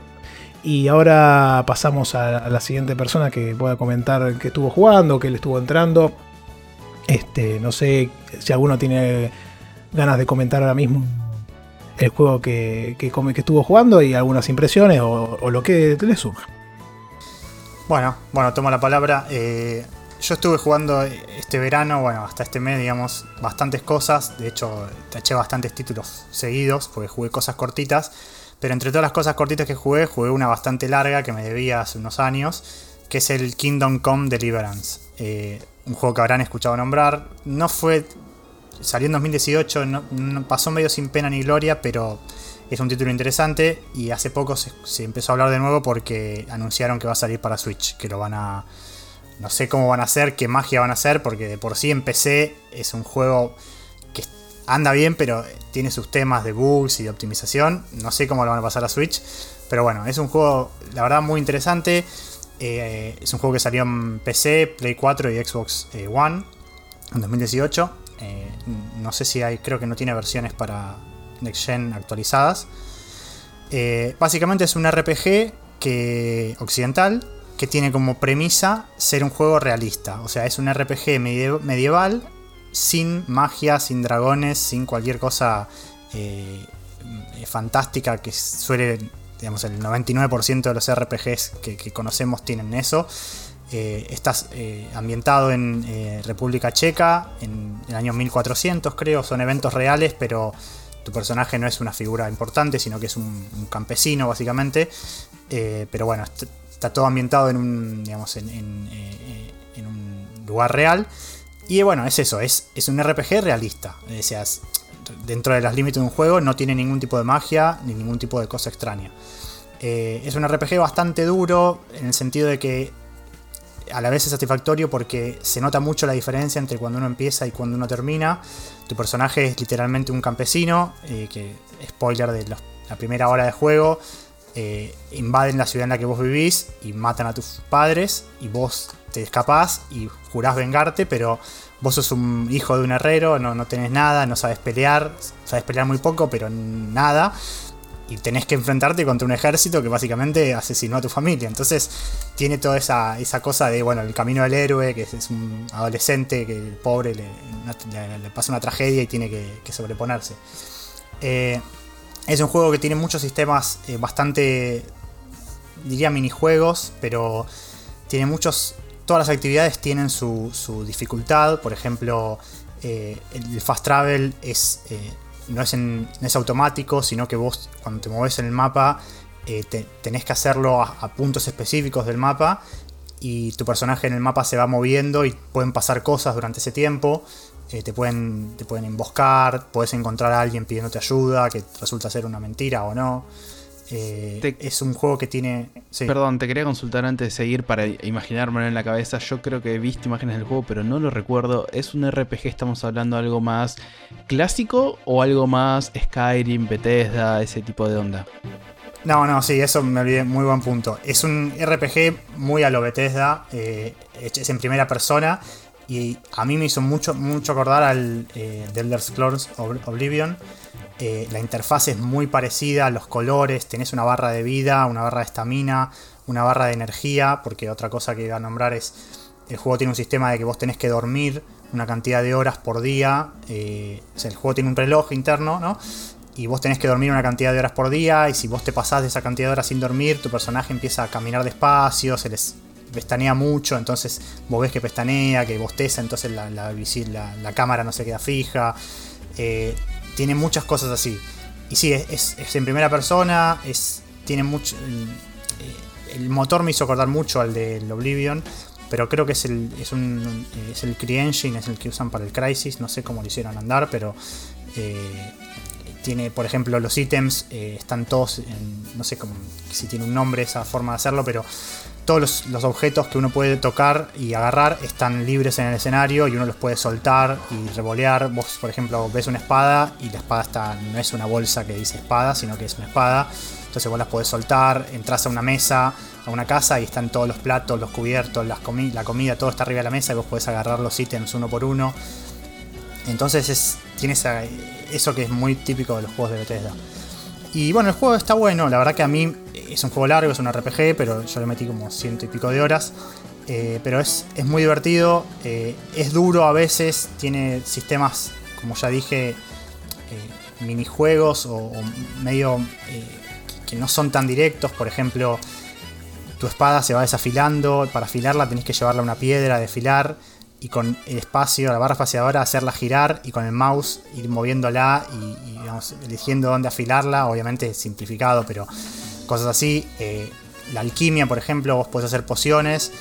Y ahora pasamos a, la siguiente persona que pueda comentar que estuvo jugando, que le estuvo entrando. Este, no sé si alguno tiene ganas de comentar ahora mismo el juego que, que, que estuvo jugando y algunas impresiones o, lo que le surja. Bueno, bueno, tomo la palabra. Eh, yo estuve jugando este verano, bueno, hasta este mes, digamos, bastantes cosas. De hecho, taché bastantes títulos seguidos porque jugué cosas cortitas. Pero entre todas las cosas cortitas que jugué, jugué una bastante larga que me debía hace unos años, que es el Kingdom Come Deliverance. Eh, un juego que habrán escuchado nombrar. No fue. Salió en 2018, no, pasó medio sin pena ni gloria, pero es un título interesante. Y hace poco se, empezó a hablar de nuevo porque anunciaron que va a salir para Switch, que lo van a. No sé cómo van a hacer, qué magia van a hacer, porque de por sí en PC es un juego anda bien, pero tiene sus temas de bugs y de optimización. No sé cómo lo van a pasar a Switch. Pero bueno, es un juego, la verdad, muy interesante. Eh, es un juego que salió en PC, Play 4 y Xbox eh, One en 2018. Eh, no sé si hay, creo que no tiene versiones para Next Gen actualizadas. básicamente es un RPG que, occidental que tiene como premisa ser un juego realista. O sea, es un RPG medieval sin magia, sin dragones, sin cualquier cosa fantástica que suele digamos, el 99% de los RPGs que, conocemos tienen eso. Eh, estás eh, ambientado en eh, República Checa, en el año 1400 creo, son eventos reales, pero tu personaje no es una figura importante, sino que es un, campesino básicamente. pero bueno, está todo ambientado en un, digamos, en, un lugar real. Y bueno, es eso, es, es un RPG realista. O sea, dentro de los límites de un juego, no tiene ningún tipo de magia ni ningún tipo de cosa extraña. Eh, es un RPG bastante duro en el sentido de que a la vez es satisfactorio porque se nota mucho la diferencia entre cuando uno empieza y cuando uno termina. Tu personaje es literalmente un campesino, eh, que spoiler de la primera hora de juego, eh, invaden la ciudad en la que vos vivís y matan a tus padres y vos te escapás y jurás vengarte, pero vos sos un hijo de un herrero, no, no tenés nada, no sabes pelear, sabes pelear muy poco, pero nada. Y tenés que enfrentarte contra un ejército que básicamente asesinó a tu familia. Entonces tiene toda esa, esa cosa de, bueno, el camino del héroe, que es, un adolescente que el pobre le, pasa una tragedia y tiene que, sobreponerse. Eh, es un juego que tiene muchos sistemas eh, bastante, diría minijuegos, pero tiene muchos todas las actividades tienen su, dificultad. Por ejemplo, eh, el fast travel es, eh, no, es automático, sino que vos cuando te mueves en el mapa eh, tenés que hacerlo a, puntos específicos del mapa y tu personaje en el mapa se va moviendo y pueden pasar cosas durante ese tiempo. te, pueden, te pueden emboscar, puedes encontrar a alguien pidiéndote ayuda que resulta ser una mentira o no. Eh, es un juego que tiene. Perdón, te quería consultar antes de seguir para imaginármelo en la cabeza. Yo creo que he visto imágenes del juego, pero no lo recuerdo. ¿Es un RPG? ¿Estamos hablando de algo más clásico o algo más Skyrim, Bethesda, ese tipo de onda? No, no, sí, eso me olvidé, muy buen punto. Es un RPG muy a lo Bethesda, eh, es en primera persona y a mí me hizo mucho, mucho acordar al eh, The Elder Scrolls Oblivion. Eh, la interfaz es muy parecida, los colores, tenés una barra de vida, una barra de estamina, una barra de energía, porque otra cosa que iba a nombrar es, el juego tiene un sistema de que vos tenés que dormir una cantidad de horas por día, eh, el juego tiene un reloj interno, ¿no? Y vos tenés que dormir una cantidad de horas por día, y si vos te pasás de esa cantidad de horas sin dormir, tu personaje empieza a caminar despacio, se les pestanea mucho, entonces vos ves que pestanea, que bosteza, entonces la, la, cámara no se queda fija. Eh, tiene muchas cosas así. Y sí, es, en primera persona, es, tiene mucho... Eh, el motor me hizo acordar mucho al del Oblivion, pero creo que es el, es un, es el CryEngine, es el que usan para el Crisis, no sé cómo lo hicieron andar, pero eh, tiene, por ejemplo, los ítems eh, están todos, no sé cómo, si tiene un nombre esa forma de hacerlo, pero todos los, objetos que uno puede tocar y agarrar están libres en el escenario y uno los puede soltar y revolear. Vos, por ejemplo, ves una espada y la espada está, no es una bolsa que dice espada, sino que es una espada. Entonces vos las podés soltar, entras a una mesa, a una casa y están todos los platos, los cubiertos, la comida, todo está arriba de la mesa y vos podés agarrar los ítems uno por uno. Entonces es, eso que es muy típico de los juegos de Bethesda. Y bueno, el juego está bueno, la verdad que a mí es un juego largo, es un RPG, pero yo le metí como ciento y pico de horas. Eh, pero es, es, muy divertido, eh, es duro a veces, tiene sistemas, como ya dije, eh, minijuegos o, medio que no son tan directos. Por ejemplo, tu espada se va desafilando, para afilarla tenés que llevarla a una piedra, desfilar y con el espacio, la barra espaciadora, hacerla girar y con el mouse ir moviéndola y, eligiendo dónde afilarla, obviamente simplificado, pero cosas así. Eh, la alquimia, por ejemplo, vos podés hacer pociones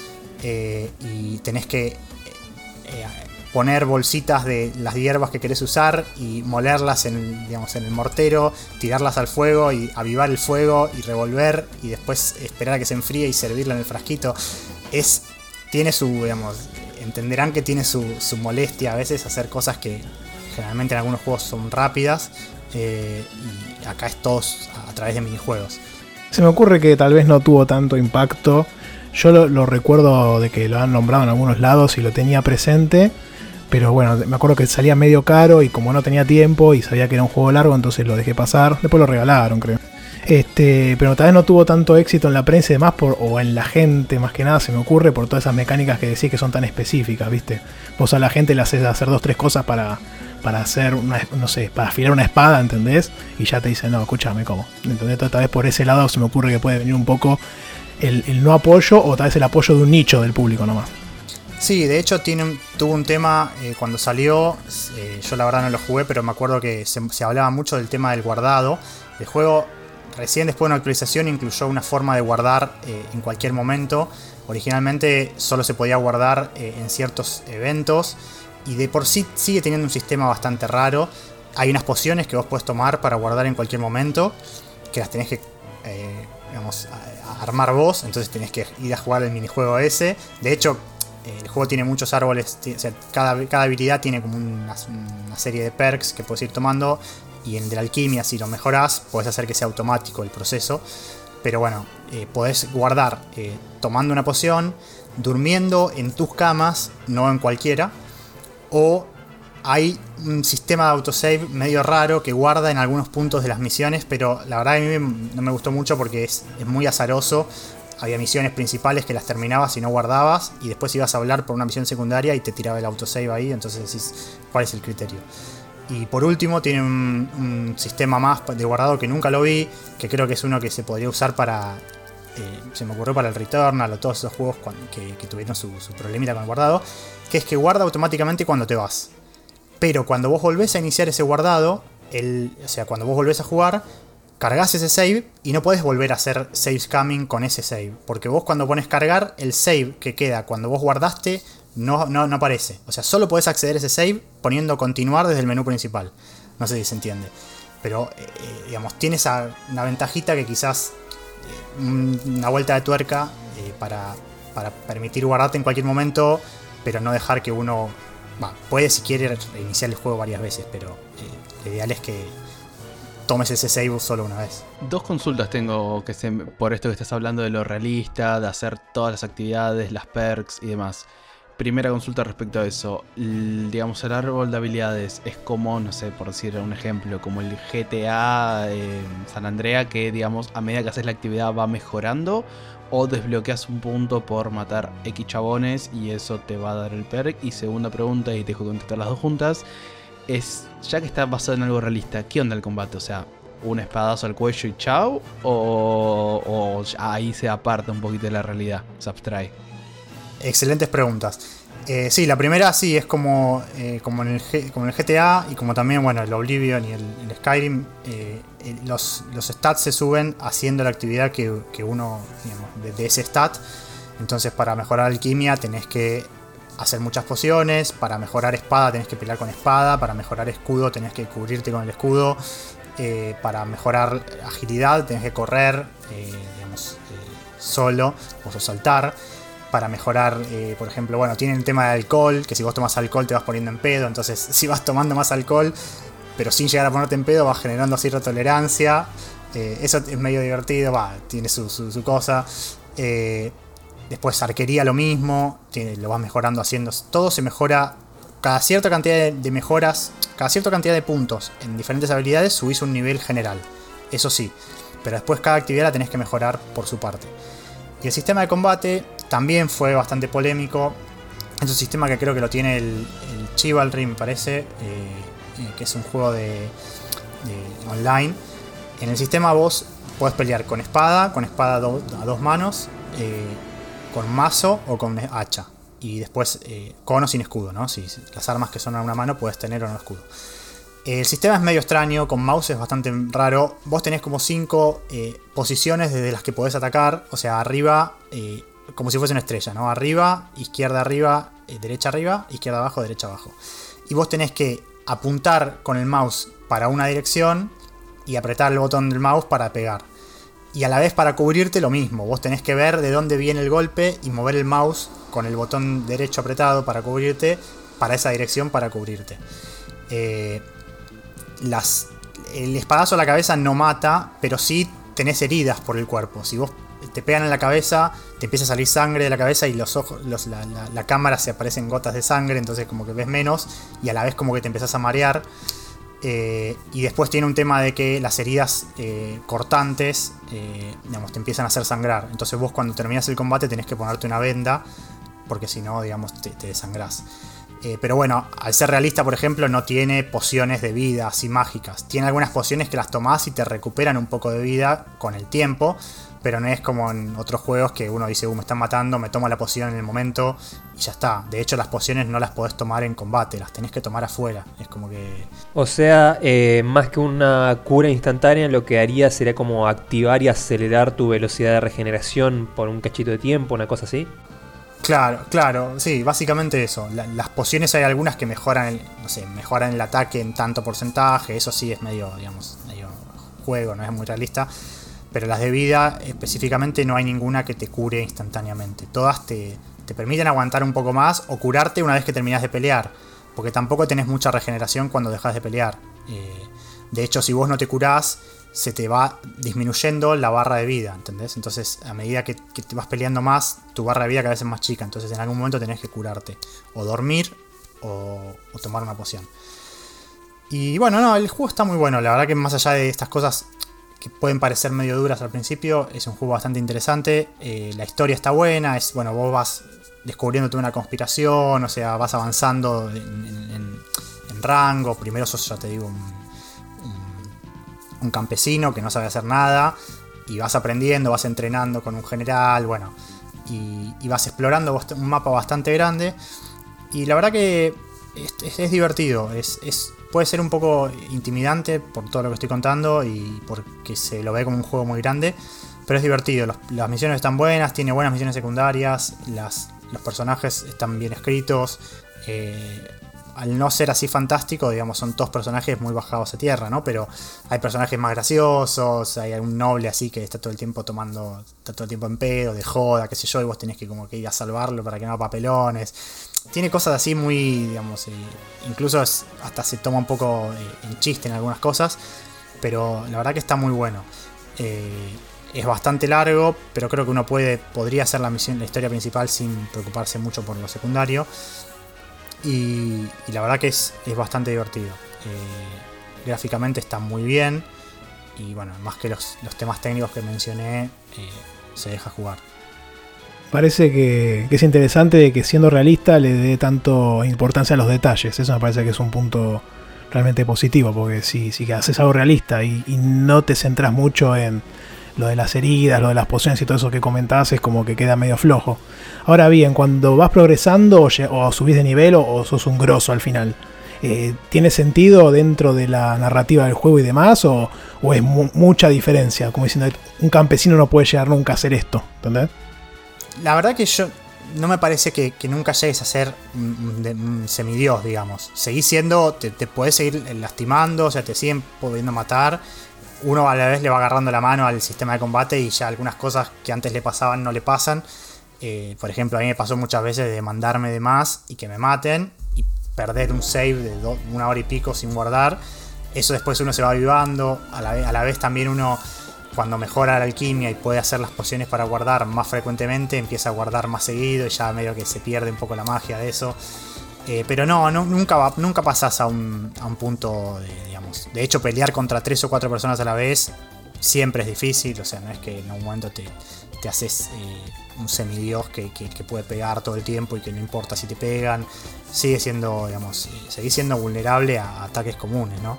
eh, y tenés que eh, poner bolsitas de las hierbas que querés usar y molerlas en, digamos, en el mortero, tirarlas al fuego y avivar el fuego y revolver y después esperar a que se enfríe y servirla en el frasquito. Es, tiene su, digamos, entenderán que tiene su, molestia a veces hacer cosas que generalmente en algunos juegos son rápidas y acá es todo a través de minijuegos. Se me ocurre que tal vez no tuvo tanto impacto. Yo lo, lo recuerdo de que lo han nombrado en algunos lados y lo tenía presente. Pero bueno, me acuerdo que salía medio caro y como no tenía tiempo y sabía que era un juego largo, entonces lo dejé pasar. Después lo regalaron, creo. Este, pero tal vez no tuvo tanto éxito en la prensa y demás, o en la gente, más que nada, se me ocurre, por todas esas mecánicas que decís que son tan específicas, ¿viste? Vos a la gente le haces hacer dos, tres cosas para, para hacer una, no sé, para afilar una espada, ¿entendés? Y ya te dicen, no, escúchame, ¿cómo? ¿Entendés? Tal vez por ese lado se me ocurre que puede venir un poco el, el no apoyo o tal vez el apoyo de un nicho del público nomás. Sí, de hecho tuvo un tema eh, cuando salió, eh, yo la verdad no lo jugué, pero me acuerdo que se, se, hablaba mucho del tema del guardado. El juego recién después de una actualización incluyó una forma de guardar eh, en cualquier momento. Originalmente solo se podía guardar eh, en ciertos eventos y de por sí sigue teniendo un sistema bastante raro. Hay unas pociones que vos puedes tomar para guardar en cualquier momento, que las tenés que eh, armar vos, entonces tenés que ir a jugar el minijuego ese. De hecho, el juego tiene muchos árboles, cada, cada, habilidad tiene como una, una, serie de perks que puedes ir tomando. Y en de la alquimia, si lo mejorás, puedes hacer que sea automático el proceso. Pero bueno, eh, podés guardar eh, tomando una poción, durmiendo en tus camas, no en cualquiera. O hay un sistema de autosave medio raro que guarda en algunos puntos de las misiones, pero la verdad a mí no me gustó mucho porque es, es muy azaroso había misiones principales que las terminabas y no guardabas, y después ibas a hablar por una misión secundaria y te tiraba el autosave ahí, entonces decís, ¿cuál es el criterio? Y por último, tiene un, sistema más de guardado que nunca lo vi, que creo que es uno que se podría usar para. Eh, se me ocurrió para el Returnal o todos esos juegos que, que, tuvieron su, problemita con el guardado, que es que guarda automáticamente cuando te vas. Pero cuando vos volvés a iniciar ese guardado, el, o sea, cuando vos volvés a jugar, cargas ese save y no puedes volver a hacer save scamming con ese save. Porque vos cuando pones cargar, el save que queda cuando vos guardaste no, no, no aparece. O sea, solo podés acceder a ese save poniendo continuar desde el menú principal. No sé si se entiende. Pero, eh, digamos, tiene esa, una ventajita que quizás eh, una vuelta de tuerca eh, para, para, permitir guardarte en cualquier momento, pero no dejar que uno... Va, puede si quiere reiniciar el juego varias veces, pero lo ideal es que tomes ese save solo una vez. Dos consultas tengo que por esto que estás hablando de lo realista, de hacer todas las actividades, las perks y demás. Primera consulta respecto a eso. Digamos, el árbol de habilidades es como, no sé, por decir un ejemplo, como el GTA eh, San Andrea, que digamos, a medida que haces la actividad va mejorando. O desbloqueas un punto por matar X chabones y eso te va a dar el perk. Y segunda pregunta, y te dejo contestar las dos juntas es, ya que está basado en algo realista, ¿qué onda el combate? O sea, un espadazo al cuello y chao, o, o ahí se aparta un poquito de la realidad, se abstrae. Excelentes preguntas. Eh, sí, la primera sí es como, eh, como, en el, como en el GTA y como también bueno, el Oblivion y el, Skyrim. Eh, los, los, stats se suben haciendo la actividad que, que uno, de, de, ese stat. Entonces, para mejorar alquimia, tenés que hacer muchas pociones. Para mejorar espada tenés que pelear con espada. Para mejorar escudo tenés que cubrirte con el escudo. Para mejorar agilidad tenés que correr, digamos, solo o saltar. Para mejorar, eh, por ejemplo, bueno, tiene el tema de alcohol, que si vos tomas alcohol te vas poniendo en pedo. Entonces, si vas tomando más alcohol, pero sin llegar a ponerte en pedo, vas generando cierta tolerancia. eso es medio divertido, va, tiene su, cosa. Después arquería lo mismo, lo vas mejorando haciendo. Todo se mejora. Cada cierta cantidad de, de, mejoras, cada cierta cantidad de puntos en diferentes habilidades subís un nivel general. Eso sí. Pero después cada actividad la tenés que mejorar por su parte. Y el sistema de combate también fue bastante polémico. Es un sistema que creo que lo tiene el, el Chivalry, me parece. Eh, que es un juego de, online. En el sistema vos podés pelear con espada, con espada a dos manos. Eh, con mazo o con hacha. Y después eh, con o sin escudo, ¿no? Si, si, las armas que son a una mano puedes tener o no escudo. El sistema es medio extraño, con mouse es bastante raro. Vos tenés como 5 eh, posiciones desde las que podés atacar. O sea, arriba, eh, como si fuese una estrella, ¿no? Arriba, izquierda arriba, eh, derecha arriba, izquierda abajo, derecha abajo. Y vos tenés que apuntar con el mouse para una dirección y apretar el botón del mouse para pegar. Y a la vez para cubrirte lo mismo, vos tenés que ver de dónde viene el golpe y mover el mouse con el botón derecho apretado para cubrirte, para esa dirección para cubrirte. Las, el espadazo a la cabeza no mata, pero sí tenés heridas por el cuerpo. Si vos te pegan en la cabeza, te empieza a salir sangre de la cabeza y los ojos, la, cámara se aparecen gotas de sangre, entonces como que ves menos y a la vez como que te empiezas a marear. Eh, y después tiene un tema de que las heridas eh, cortantes, eh, digamos, te empiezan a hacer sangrar. Entonces vos cuando terminas el combate tenés que ponerte una venda, porque si no, digamos, te, te desangrás. Pero bueno, al ser realista, por ejemplo, no tiene pociones de vida así mágicas. Tiene algunas pociones que las tomás y te recuperan un poco de vida con el tiempo pero no es como en otros juegos que uno dice, uh, me están matando, me tomo la poción en el momento y ya está. De hecho, las pociones no las podés tomar en combate, las tenés que tomar afuera. Es como que. O sea, eh, más que una cura instantánea, lo que haría sería como activar y acelerar tu velocidad de regeneración por un cachito de tiempo, una cosa así. Claro, claro, sí, básicamente eso. las pociones hay algunas que mejoran el, no sé, mejoran el ataque en tanto porcentaje, eso sí es medio, digamos, medio juego, no es muy realista pero las de vida específicamente no hay ninguna que te cure instantáneamente. Todas te, permiten aguantar un poco más o curarte una vez que terminas de pelear, porque tampoco tenés mucha regeneración cuando dejas de pelear. Eh, de hecho, si vos no te curás, se te va disminuyendo la barra de vida, ¿entendés? Entonces, a medida que, te vas peleando más, tu barra de vida cada vez es más chica, entonces en algún momento tenés que curarte, o dormir, o, tomar una poción. Y bueno, no, el juego está muy bueno, la verdad que más allá de estas cosas que pueden parecer medio duras al principio, es un juego bastante interesante. Eh, la historia está buena, es bueno, vos vas descubriéndote una conspiración, o sea, vas avanzando en, rango. Primero sos, ya te digo, un, campesino que no sabe hacer nada, y vas aprendiendo, vas entrenando con un general, bueno, y, vas explorando un mapa bastante grande. Y la verdad que es, divertido, es, puede ser un poco intimidante por todo lo que estoy contando y porque se lo ve como un juego muy grande, pero es divertido. las misiones están buenas, tiene buenas misiones secundarias, los personajes están bien escritos. Eh, al no ser así fantástico, digamos, son todos personajes muy bajados a tierra, ¿no? Pero hay personajes más graciosos, hay un noble así que está todo el tiempo tomando, está todo el tiempo en pedo, de joda, qué sé yo, y vos tenés que como que ir a salvarlo para que no haga papelones tiene cosas así muy, digamos, eh, incluso hasta se toma un poco eh, en chiste en algunas cosas, pero la verdad que está muy bueno. Eh, es bastante largo, pero creo que uno puede, podría hacer la misión, la historia principal sin preocuparse mucho por lo secundario. Y, la verdad que es, es bastante divertido. gráficamente está muy bien. Y bueno, más que los, los temas técnicos que mencioné, se deja jugar. Parece que, es interesante que siendo realista le dé tanto importancia a los detalles. Eso me parece que es un punto realmente positivo, porque si, si haces algo realista y, no te centras mucho en lo de las heridas, lo de las pociones y todo eso que comentabas, es como que queda medio flojo. Ahora bien, cuando vas progresando o, subís de nivel o, sos un grosso al final, eh, ¿tiene sentido dentro de la narrativa del juego y demás? ¿O, es mucha diferencia? Como diciendo, un campesino no puede llegar nunca a hacer esto, ¿entendés? la verdad que yo no me parece que, nunca llegues a ser un, semidios, digamos. Seguís siendo, te, te podés seguir lastimando, o sea, te siguen pudiendo matar. Uno a la vez le va agarrando la mano al sistema de combate y ya algunas cosas que antes le pasaban no le pasan. Eh, por ejemplo, a mí me pasó muchas veces de mandarme de más y que me maten y perder un save de una hora y pico sin guardar. Eso después uno se va avivando. A la, a la vez también uno cuando mejora la alquimia y puede hacer las pociones para guardar más frecuentemente, empieza a guardar más seguido y ya medio que se pierde un poco la magia de eso. Eh, pero no, nunca, nunca pasas a un, punto de, digamos. De hecho, pelear contra tres o cuatro personas a la vez siempre es difícil. O sea, no es que en un momento te, haces eh, un semidios que, que, puede pegar todo el tiempo y que no importa si te pegan. Sigue siendo, digamos, eh, sigue siendo vulnerable a ataques comunes, ¿no?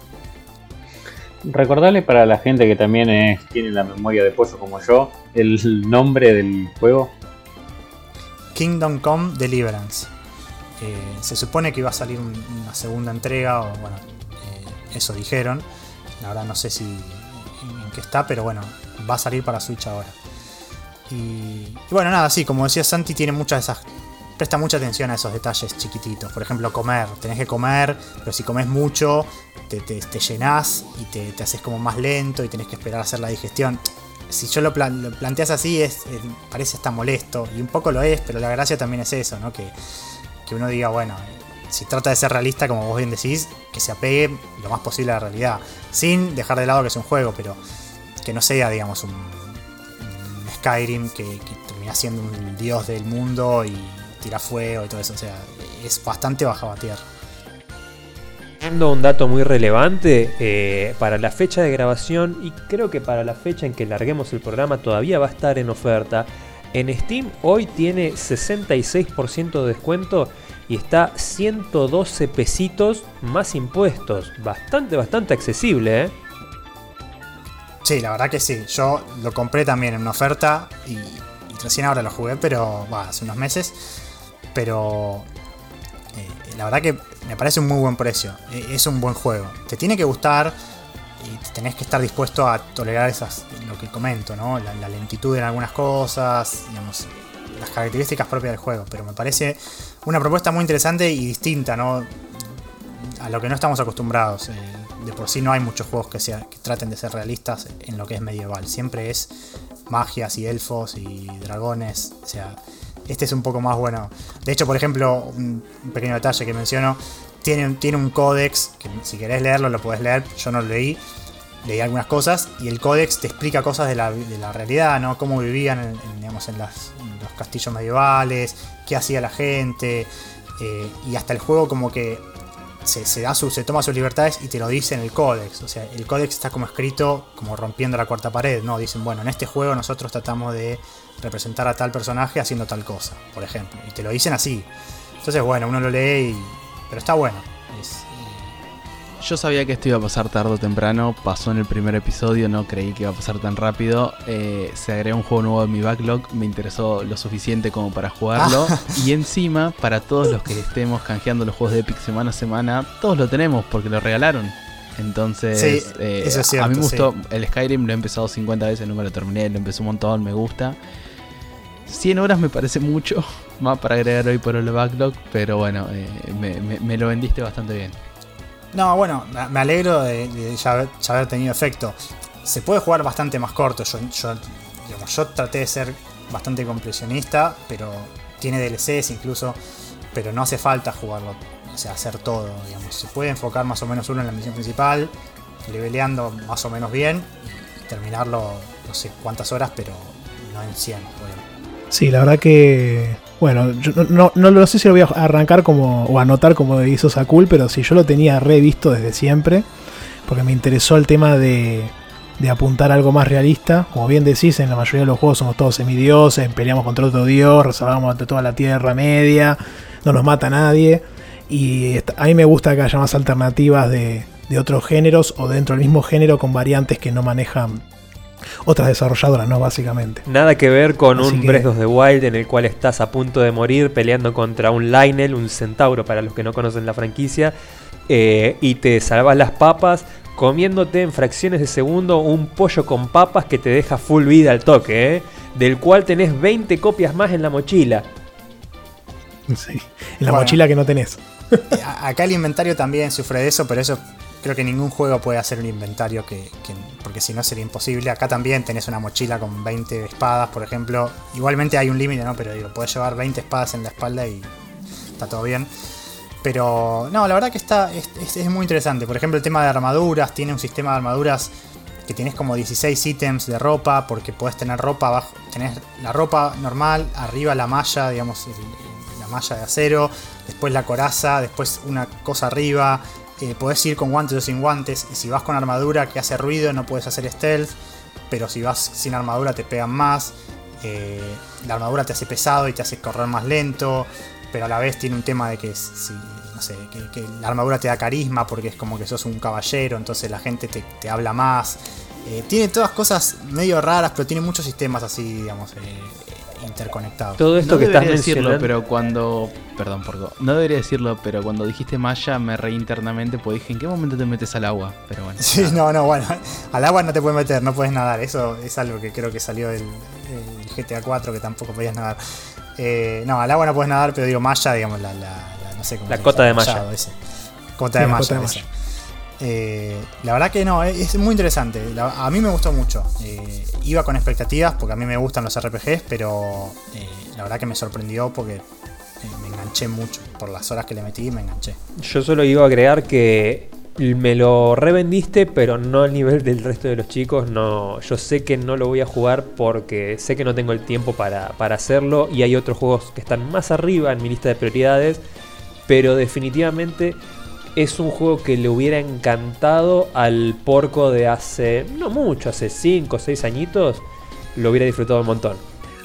Recordarle para la gente que también tiene la memoria de pollo como yo, el nombre del juego. Kingdom Come Deliverance. Eh, se supone que iba a salir una segunda entrega, o bueno, eh, eso dijeron. La verdad no sé si en, qué está, pero bueno, va a salir para Switch ahora. Y, bueno, nada, sí, como decía Santi, tiene muchas de esas presta mucha atención a esos detalles chiquititos. Por ejemplo, comer. Tenés que comer, pero si comes mucho, te, te, llenás y te, haces como más lento y tenés que esperar a hacer la digestión. Si yo lo, planteas así, es, parece hasta molesto. Y un poco lo es, pero la gracia también es eso, ¿no? Que, que uno diga, bueno, si trata de ser realista, como vos bien decís, que se apegue lo más posible a la realidad. Sin dejar de lado que es un juego, pero que no sea, digamos, un, Skyrim, que, termina siendo un dios del mundo y tira fuego y todo eso. O sea, es bastante bajado a tierra. Un dato muy relevante eh, para la fecha de grabación y creo que para la fecha en que larguemos el programa todavía va a estar en oferta. En Steam hoy tiene 66% de descuento y está 112 pesitos más impuestos. Bastante, bastante accesible, ¿eh? Sí, la verdad que sí. Yo lo compré también en una oferta y, recién ahora lo jugué, pero hace unos meses. Pero eh, la verdad que me parece un muy buen precio. Eh, es un buen juego. Te tiene que gustar y tenés que estar dispuesto a tolerar esas, lo que comento, ¿no? La, lentitud en algunas cosas, digamos, las características propias del juego. Pero me parece una propuesta muy interesante y distinta, ¿no? A lo que no estamos acostumbrados. Eh, de por sí no hay muchos juegos que, sea, que traten de ser realistas en lo que es medieval. Siempre es magias y elfos y dragones. O sea, este es un poco más bueno. De hecho, por ejemplo, un pequeño detalle que menciono. Tiene, tiene un códex, que si querés leerlo lo podés leer, yo no lo leí. Leí algunas cosas y el códex te explica cosas de la, de la realidad, ¿no? Cómo vivían en, digamos, en, los castillos medievales, qué hacía la gente. Eh, y hasta el juego como que se, da se toma sus libertades y te lo dice en el códex. O sea, el códex está como escrito como rompiendo la cuarta pared, ¿no? Dicen, bueno, en este juego nosotros tratamos de representar a tal personaje haciendo tal cosa, por ejemplo. Y te lo dicen así. Entonces, bueno, uno lo lee y... Pero está bueno. Es. Yo sabía que esto iba a pasar tarde o temprano, pasó en el primer episodio, no creí que iba a pasar tan rápido. Eh, se agregó un juego nuevo en mi backlog, me interesó lo suficiente como para jugarlo. Ah. Y encima, para todos los que estemos canjeando los juegos de Epic semana a semana, todos lo tenemos porque lo regalaron. Entonces, sí, eh, es cierto, a mí me gustó sí. el Skyrim, lo he empezado 50 veces, nunca lo terminé, lo empecé un montón, me gusta. 100 horas me parece mucho, más para agregar hoy por el backlog, pero bueno, eh, me, me, me, lo vendiste bastante bien. No, bueno, me alegro de, de ya, haber, ya, haber, tenido efecto. Se puede jugar bastante más corto. Yo, yo, digamos, yo traté de ser bastante completionista, pero tiene DLCs incluso, pero no hace falta jugarlo, o sea, hacer todo, digamos. Se puede enfocar más o menos uno en la misión principal, leveleando más o menos bien, y terminarlo no sé cuántas horas, pero no en 100, obviamente. Sí, la verdad que. Bueno, yo no, no, no, sé si lo voy a arrancar como. o anotar como hizo Sakul, pero sí, yo lo tenía revisto desde siempre. Porque me interesó el tema de, de apuntar algo más realista. Como bien decís, en la mayoría de los juegos somos todos semidioses, peleamos contra otro dios, resalvamos ante toda la Tierra Media, no nos mata nadie. Y a mí me gusta que haya más alternativas de, de otros géneros o dentro del mismo género con variantes que no manejan otras desarrolladoras, ¿no? Básicamente. Nada que ver con Así un que... Breath of the Wild en el cual estás a punto de morir peleando contra un Lionel, un centauro para los que no conocen la franquicia, eh, y te salvas las papas comiéndote en fracciones de segundo un pollo con papas que te deja full vida al toque, ¿eh? del cual tenés 20 copias más en la mochila. Sí, en la bueno, mochila que no tenés. acá el inventario también sufre de eso, pero eso creo que ningún juego puede hacer un inventario que, que, porque si no sería imposible. Acá también tenés una mochila con 20 espadas, por ejemplo. Igualmente hay un límite, ¿no? Pero digo, podés llevar 20 espadas en la espalda y está todo bien. Pero no, la verdad que está es, muy interesante. Por ejemplo, el tema de armaduras, tiene un sistema de armaduras que tienes como 16 ítems de ropa, porque podés tener ropa abajo, tenés la ropa normal, arriba la malla, digamos, la malla de acero, después la coraza, después una cosa arriba, eh, podés ir con guantes o sin guantes. Y si vas con armadura que hace ruido, no puedes hacer stealth. Pero si vas sin armadura, te pegan más. Eh, la armadura te hace pesado y te hace correr más lento. Pero a la vez tiene un tema de que la armadura te da carisma porque es como que sos un caballero, entonces la gente te, te habla más. Eh, tiene todas cosas medio raras, pero tiene muchos sistemas así, digamos, eh, interconectados. Todo esto no que estás decirlo, pero cuando. Perdón, por No debería decirlo, pero cuando dijiste Maya me reí internamente porque dije, ¿en qué momento te metes al agua? Pero bueno. Sí, no, no, bueno. Al agua no te puedes meter, no puedes nadar. Eso es algo que creo que salió del, del GTA 4, que tampoco podías nadar. Eh, no, al agua no puedes nadar, pero digo Maya, digamos, la, la, la no sé cómo La cota de Maya. Ese. Cota, sí, de Maya, cota de Maya. Eh, la verdad que no, es muy interesante. A mí me gustó mucho. Eh, iba con expectativas porque a mí me gustan los RPGs, pero eh, la verdad que me sorprendió porque me enganché mucho. Por las horas que le metí, me enganché. Yo solo iba a agregar que me lo revendiste, pero no al nivel del resto de los chicos. No, yo sé que no lo voy a jugar porque sé que no tengo el tiempo para, para hacerlo y hay otros juegos que están más arriba en mi lista de prioridades. Pero definitivamente es un juego que le hubiera encantado al porco de hace, no mucho, hace 5 o 6 añitos. Lo hubiera disfrutado un montón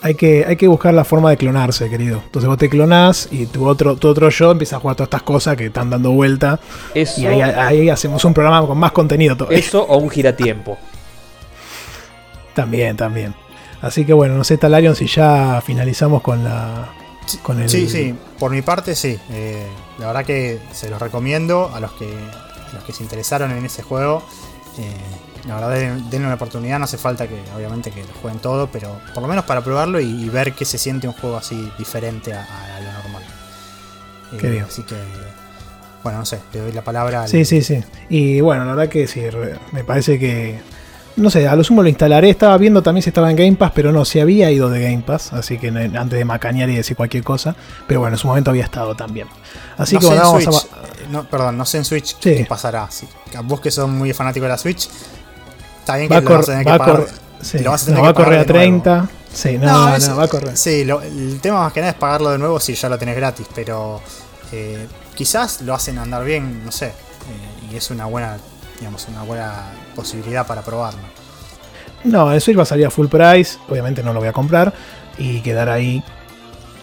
hay que, hay que buscar la forma de clonarse, querido. Entonces vos te clonás y tu otro, tu otro yo empieza a jugar todas estas cosas que están dando vuelta. y ahí, hacemos un programa con más contenido todavía. Eso o un giratiempo. también, también. Así que bueno, no sé, Talarion, si ya finalizamos con la. Con el... Sí, sí, por mi parte sí. Eh, la verdad que se los recomiendo a los que, a los que se interesaron en ese juego. Eh, la verdad, denle una oportunidad. No hace falta que, obviamente, que lo jueguen todo, pero por lo menos para probarlo y, ver qué se siente un juego así diferente a, lo normal. Qué bien. Así que, bueno, no sé, le doy la palabra. Sí, sí, sí. Y bueno, la verdad que sí, me parece que. No sé, a lo sumo lo instalaré. Estaba viendo también si estaba en Game Pass, pero no, si había ido de Game Pass. Así que antes de macañar y decir cualquier cosa. Pero bueno, en su momento había estado también. Así que bueno, vamos a. No, perdón, no sé en Switch qué pasará. vos que sos muy fanático de la Switch, Está bien que lo vas a tener que pagar. lo vas a tener no, va a correr a 30. Sí, no, no, va a correr. Sí, el tema más que nada es pagarlo de nuevo si ya lo tenés gratis, pero eh, quizás lo hacen andar bien, no sé. Eh, y es una buena, digamos, una buena posibilidad para probarlo. No, el Switch va a salir a full price, obviamente no lo voy a comprar y quedar ahí.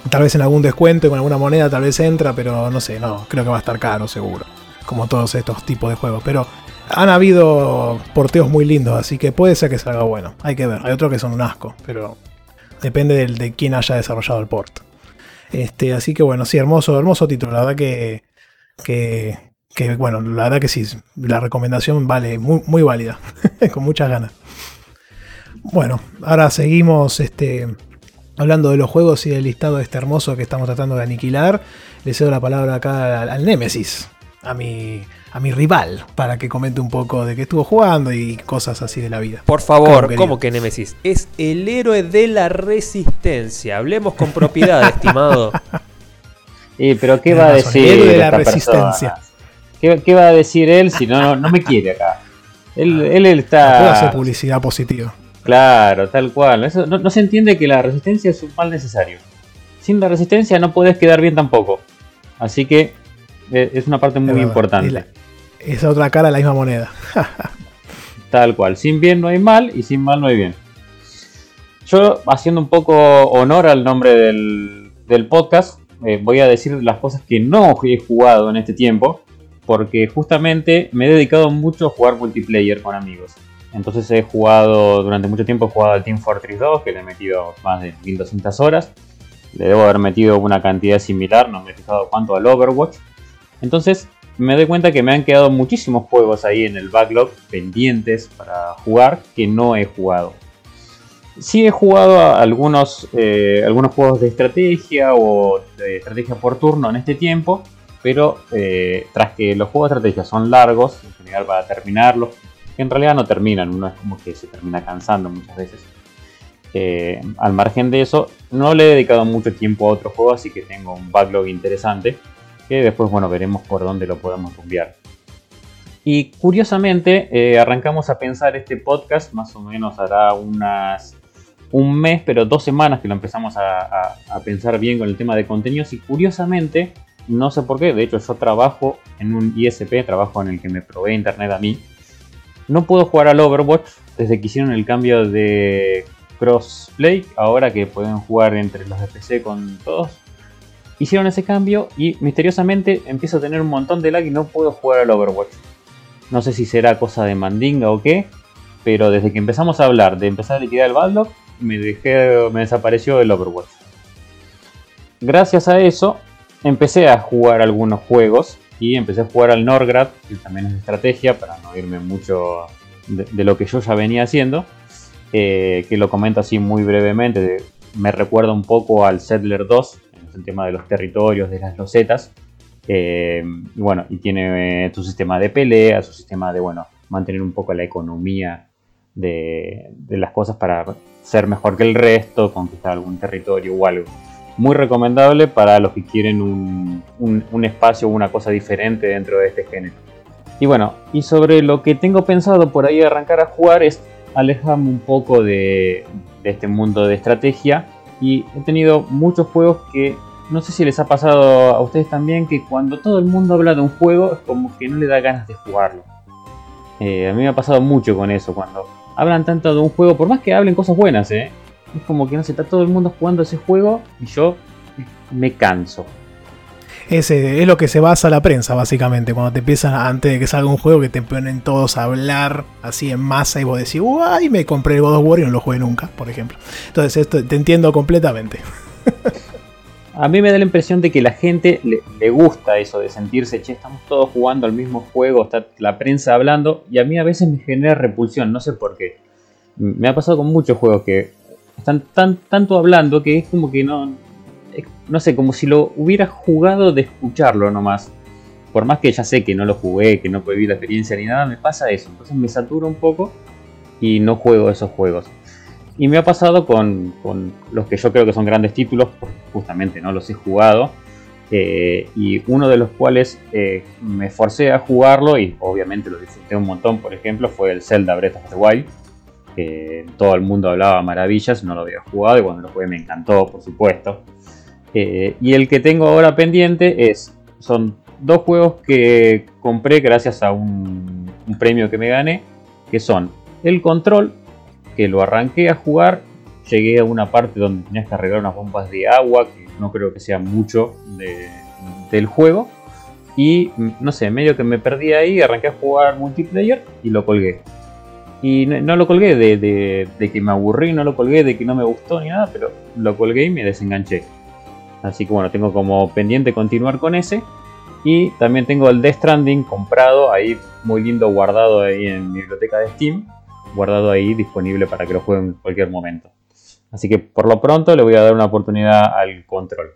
Tal vez en algún descuento con alguna moneda tal vez entra, pero no sé, no, creo que va a estar caro seguro. Como todos estos tipos de juegos. Pero han habido porteos muy lindos, así que puede ser que salga bueno. Hay que ver. Hay otros que son un asco, pero depende de, quién haya desarrollado el port. Este, así que bueno, sí, hermoso, hermoso título. La verdad que, que, bueno, la verdad que sí, la recomendación vale muy, muy válida, con muchas ganas. Bueno, ahora seguimos este, hablando de los juegos y del listado este hermoso que estamos tratando de aniquilar. Le cedo la palabra acá al, al Némesis, a mi a mi rival para que comente un poco de qué estuvo jugando y cosas así de la vida. Por favor, ¿cómo que Nemesis? Es el héroe de la resistencia. Hablemos con propiedad, estimado. Y pero ¿qué va a decir? El héroe de la resistencia. ¿Qué, va a decir él si no, no, me quiere acá? Él, él, está. puede hacer publicidad positiva. Claro, tal cual. Eso, no, no se entiende que la resistencia es un mal necesario. Sin la resistencia no puedes quedar bien tampoco. Así que eh, es una parte muy importante. esa otra cara de la misma moneda. Tal cual. Sin bien no hay mal y sin mal no hay bien. Yo, haciendo un poco honor al nombre del, podcast, eh, voy a decir las cosas que no he jugado en este tiempo. Porque justamente me he dedicado mucho a jugar multiplayer con amigos. Entonces he jugado, durante mucho tiempo he jugado al Team Fortress 2, que le he metido más de 1200 horas. Le debo haber metido una cantidad similar, no me he fijado cuánto al Overwatch. Entonces me doy cuenta que me han quedado muchísimos juegos ahí en el backlog pendientes para jugar que no he jugado. Sí he jugado algunos, eh, algunos juegos de estrategia o de estrategia por turno en este tiempo, pero eh, tras que los juegos de estrategia son largos, en general para terminarlos, que en realidad no terminan, uno es como que se termina cansando muchas veces. Eh, al margen de eso, no le he dedicado mucho tiempo a otros juegos, así que tengo un backlog interesante que después, bueno, veremos por dónde lo podemos cambiar. Y curiosamente, eh, arrancamos a pensar este podcast, más o menos hará unas un mes, pero dos semanas que lo empezamos a, pensar bien con el tema de contenidos. Y curiosamente, no sé por qué, de hecho yo trabajo en un ISP, trabajo en el que me provee internet a mí. No puedo jugar al Overwatch desde que hicieron el cambio de crossplay, ahora que pueden jugar entre los de PC con todos hicieron ese cambio y misteriosamente empiezo a tener un montón de lag y no puedo jugar al Overwatch. No sé si será cosa de mandinga o qué, pero desde que empezamos a hablar de empezar a liquidar el Baldock, me, dejé, me desapareció el Overwatch. Gracias a eso, empecé a jugar algunos juegos y empecé a jugar al Norgrad, que también es de estrategia, para no irme mucho de, lo que yo ya venía haciendo, eh, que lo comento así muy brevemente, me recuerda un poco al Settler 2, el tema de los territorios, de las losetas. Eh, y bueno, y tiene eh, su sistema de pelea, su sistema de, bueno, mantener un poco la economía de, las cosas para ser mejor que el resto, conquistar algún territorio o algo. Muy recomendable para los que quieren un, un, espacio o una cosa diferente dentro de este género. Y bueno, y sobre lo que tengo pensado por ahí arrancar a jugar es alejarme un poco de, este mundo de estrategia. Y he tenido muchos juegos que no sé si les ha pasado a ustedes también que cuando todo el mundo habla de un juego es como que no le da ganas de jugarlo. Eh, a mí me ha pasado mucho con eso, cuando hablan tanto de un juego, por más que hablen cosas buenas, ¿eh? Es como que no sé, está todo el mundo jugando ese juego y yo me canso. Ese es lo que se basa la prensa, básicamente. Cuando te empiezan, antes de que salga un juego, que te ponen todos a hablar así en masa y vos decís, ¡Uy! Me compré el God of War y no lo jugué nunca, por ejemplo. Entonces, esto te entiendo completamente. a mí me da la impresión de que la gente le, gusta eso de sentirse, che, estamos todos jugando al mismo juego, está la prensa hablando, y a mí a veces me genera repulsión, no sé por qué. Me ha pasado con muchos juegos que están tan, tanto hablando que es como que no, no sé, como si lo hubiera jugado de escucharlo nomás. Por más que ya sé que no lo jugué, que no viví la experiencia ni nada, me pasa eso. Entonces me saturo un poco y no juego esos juegos. Y me ha pasado con, los que yo creo que son grandes títulos, justamente no los he jugado. Eh, y uno de los cuales eh, me forcé a jugarlo y obviamente lo disfruté un montón, por ejemplo, fue el Zelda Breath of the Wild. Todo el mundo hablaba maravillas, no lo había jugado y cuando lo jugué me encantó, por supuesto. Eh, y el que tengo ahora pendiente es, son dos juegos que compré gracias a un, premio que me gané, que son el Control que lo arranqué a jugar, llegué a una parte donde tenías que arreglar unas bombas de agua, que no creo que sea mucho del juego. Y no sé, medio que me perdí ahí, arranqué a jugar multiplayer y lo colgué. Y no, lo colgué de, que me aburrí, no lo colgué de que no me gustó ni nada, pero lo colgué y me desenganché. Así que bueno, tengo como pendiente continuar con ese. Y también tengo el Death Stranding comprado, ahí muy lindo guardado ahí en mi biblioteca de Steam guardado ahí disponible para que lo jueguen en cualquier momento. Así que por lo pronto le voy a dar una oportunidad al control.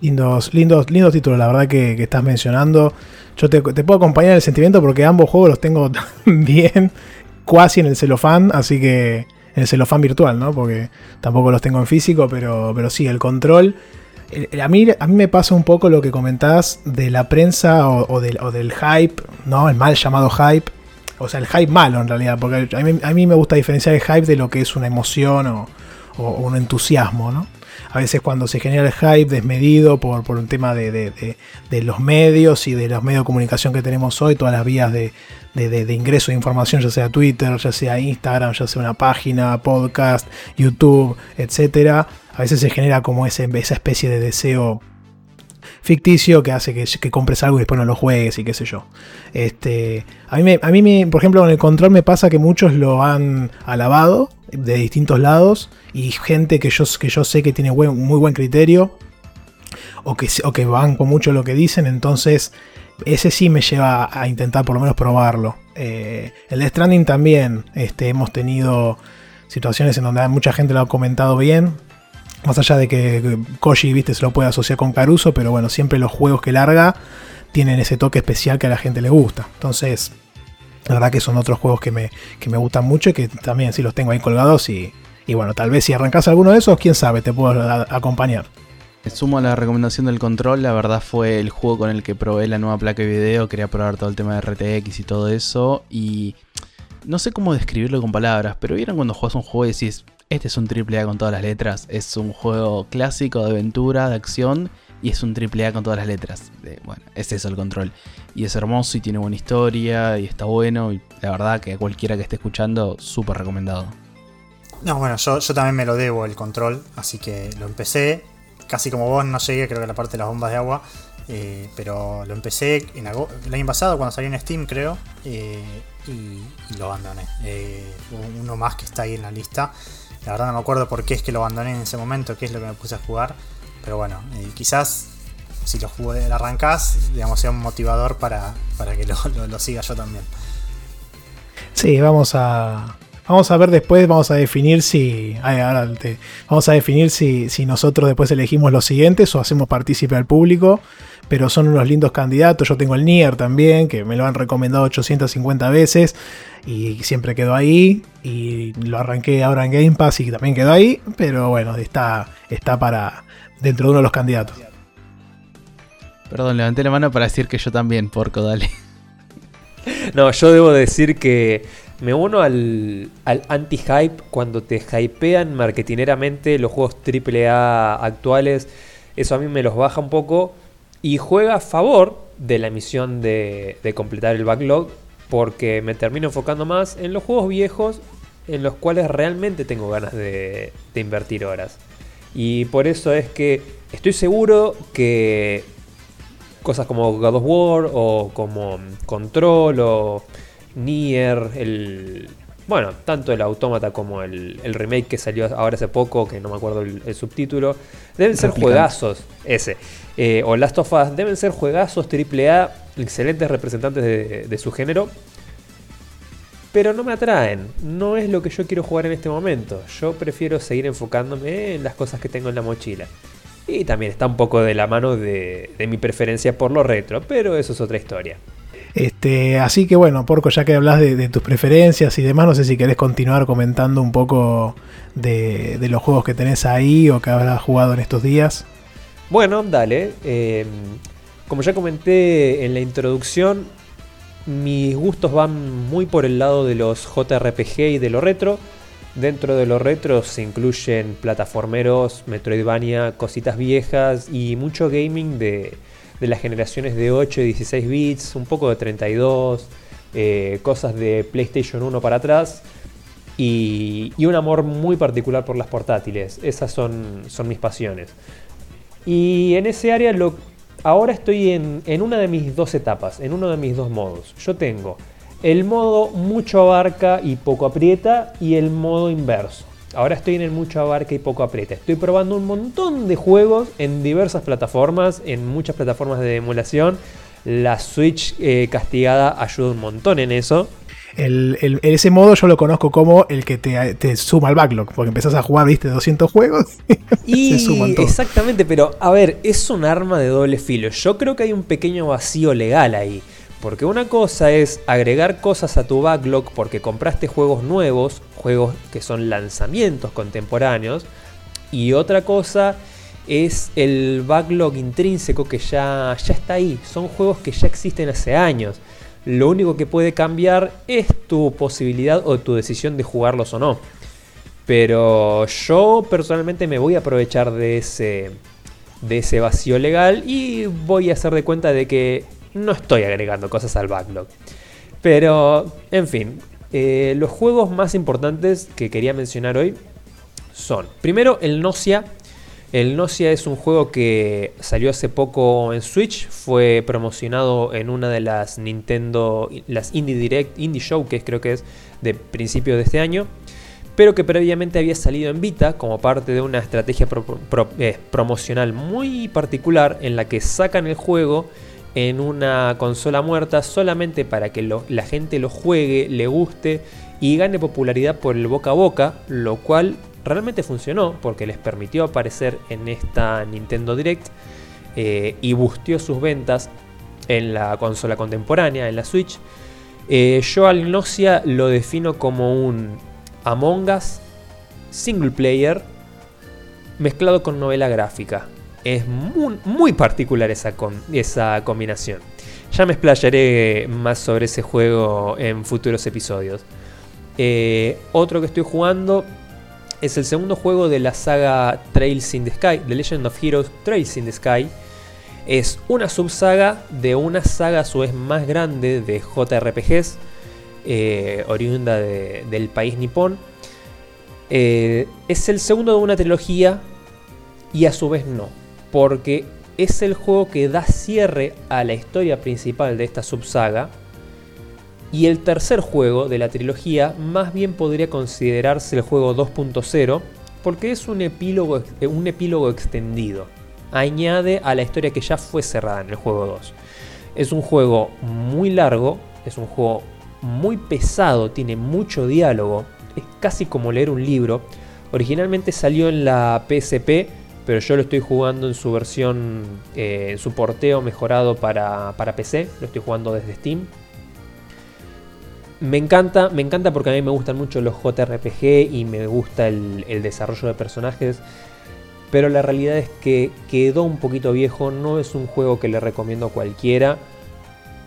Lindos, lindos, lindos títulos, la verdad que, estás mencionando. Yo te, puedo acompañar en el sentimiento porque ambos juegos los tengo bien, casi en el celofán, así que en el celofán virtual, ¿no? Porque tampoco los tengo en físico, pero, pero sí, el control a mí, a mí me pasa un poco lo que comentás de la prensa o, del, hype, ¿no? El mal llamado hype. O sea, el hype malo en realidad, porque a mí, me gusta diferenciar el hype de lo que es una emoción o, un entusiasmo, ¿no? A veces cuando se genera el hype desmedido por, un tema de, los medios y de los medios de comunicación que tenemos hoy, todas las vías de, ingreso de información, ya sea Twitter, ya sea Instagram, ya sea una página, podcast, YouTube, etcétera a veces se genera como ese, esa especie de deseo ficticio que hace que, compres algo y después no lo juegues y qué sé yo. Este, a mí, a mí por ejemplo, con el control me pasa que muchos lo han alabado de distintos lados y gente que yo, que yo sé que tiene muy buen criterio o que, o que van con mucho lo que dicen, entonces ese sí me lleva a intentar por lo menos probarlo. Eh, el de Stranding también este, hemos tenido situaciones en donde mucha gente lo ha comentado bien, más allá de que Koji, viste, se lo puede asociar con Caruso, pero bueno, siempre los juegos que larga tienen ese toque especial que a la gente le gusta. Entonces, la verdad que son otros juegos que me, me gustan mucho y que también sí los tengo ahí colgados. Y, y bueno, tal vez si arrancas alguno de esos, quién sabe, te puedo acompañar. Sumo a la recomendación del control, la verdad fue el juego con el que probé la nueva placa de video, quería probar todo el tema de RTX y todo eso, y no sé cómo describirlo con palabras, pero vieron cuando juegas un juego y decís, este es un triple A con todas las letras. Es un juego clásico de aventura, de acción. Y es un triple A con todas las letras. bueno, es eso el control. Y es hermoso y tiene buena historia. Y está bueno. Y la verdad que a cualquiera que esté escuchando, súper recomendado. No, bueno, yo, también me lo debo el control. Así que lo empecé. Casi como vos no llegué, creo que la parte de las bombas de agua. Eh, pero lo empecé en el año pasado cuando salió en Steam, creo. Eh, y, lo abandoné. Eh, uno más que está ahí en la lista. La verdad no me acuerdo por qué es que lo abandoné en ese momento, qué es lo que me puse a jugar. Pero bueno, quizás si lo, jugué, arrancás, digamos, sea un motivador para, para que lo, lo, siga yo también. Sí, vamos a, Vamos a ver después, vamos a definir si. vamos a definir si, si, nosotros después elegimos los siguientes o hacemos partícipe al público. Pero son unos lindos candidatos. Yo tengo el Nier también, que me lo han recomendado 850 veces. Y siempre quedó ahí. Y lo arranqué ahora en Game Pass y también quedó ahí. Pero bueno, está, está para dentro de uno de los candidatos. Perdón, levanté la mano para decir que yo también, porco, dale. No, yo debo decir que me uno al, al anti-hype cuando te hypean marketineramente los juegos AAA actuales. Eso a mí me los baja un poco y juega a favor de la misión de, completar el backlog porque me termino enfocando más en los juegos viejos en los cuales realmente tengo ganas de, de invertir horas. Y por eso es que estoy seguro que cosas como God of War o como Control o Nier, el... Bueno, tanto el Autómata como el, el remake que salió ahora hace poco, que no me acuerdo el, el subtítulo, deben ser Replicante. juegazos, ese. Eh, o Last of Us, deben ser juegazos AAA, excelentes representantes de, de su género, pero no me atraen. No es lo que yo quiero jugar en este momento. Yo prefiero seguir enfocándome en las cosas que tengo en la mochila. Y también está un poco de la mano de, de mi preferencia por lo retro, pero eso es otra historia. Este, así que bueno, Porco, ya que hablas de, tus preferencias y demás, no sé si querés continuar comentando un poco de, los juegos que tenés ahí o que habrás jugado en estos días. Bueno, dale. eh, como ya comenté en la introducción, mis gustos van muy por el lado de los JRPG y de lo retro. Dentro de lo retro se incluyen plataformeros, Metroidvania, cositas viejas y mucho gaming de, de las generaciones de 8 y 16 bits, un poco de 32, eh, cosas de PlayStation 1 para atrás y, y un amor muy particular por las portátiles. Esas son, son mis pasiones. Y en ese área lo, ahora estoy en, en una de mis dos etapas, en uno de mis dos modos. Yo tengo el modo mucho abarca y poco aprieta y el modo inverso. Ahora estoy en el mucho abarca y poco aprieta. Estoy probando un montón de juegos en diversas plataformas, en muchas plataformas de emulación. La Switch eh, castigada ayuda un montón en eso. El, el- ese modo yo lo conozco como el que te, te suma al backlog, porque empezás a jugar, viste, 200 juegos. Y Se suman todos. exactamente, pero a ver, es un arma de doble filo. Yo creo que hay un pequeño vacío legal ahí. Porque una cosa es agregar cosas a tu backlog porque compraste juegos nuevos, juegos que son lanzamientos contemporáneos. Y otra cosa es el backlog intrínseco que ya, ya está ahí. Son juegos que ya existen hace años. Lo único que puede cambiar es tu posibilidad o tu decisión de jugarlos o no. Pero yo personalmente me voy a aprovechar de ese, de ese vacío legal y voy a hacer de cuenta de que no estoy agregando cosas al backlog. Pero, en fin, eh, los juegos más importantes que quería mencionar hoy son, primero, el Nocia. El Nocia es un juego que salió hace poco en Switch, fue promocionado en una de las Nintendo, las Indie Direct, Indie Showcase creo que es, de principio de este año pero que previamente había salido en Vita como parte de una estrategia eh, promocional muy particular en la que sacan el juego en una consola muerta solamente para que lo- la gente lo juegue, le guste y gane popularidad por el boca a boca, lo cual realmente funcionó porque les permitió aparecer en esta Nintendo Direct eh, y busteó sus ventas en la consola contemporánea, en la Switch. Eh, yo al Gnosia lo defino como un Among Us single player mezclado con novela gráfica. Es muy, particular esa, esa combinación. Ya me explayaré más sobre ese juego en futuros episodios. Eh, otro que estoy jugando es el segundo juego de la saga Trails in the Sky, The Legend of Heroes Trails in the Sky. Es una subsaga de una saga a su vez más grande de JRPGs, eh, oriunda de- del país nipón. Eh, es el segundo de una trilogía y a su vez no, porque es el juego que da cierre a la historia principal de esta subsaga. Y el tercer juego de la trilogía más bien podría considerarse el juego 2.0 porque es un epílogo, eh, un epílogo extendido. Añade a la historia que ya fue cerrada en el juego 2. Es un juego muy largo, es un juego muy pesado, tiene mucho diálogo, es casi como leer un libro. Originalmente salió en la PSP, pero yo lo estoy jugando en su versión, eh, en su porteo mejorado para, para PC, lo estoy jugando desde Steam. Me encanta, me encanta porque a mí me gustan mucho los JRPG y me gusta el, el desarrollo de personajes. pero la realidad es que quedó un poquito viejo, no es un juego que le recomiendo a cualquiera,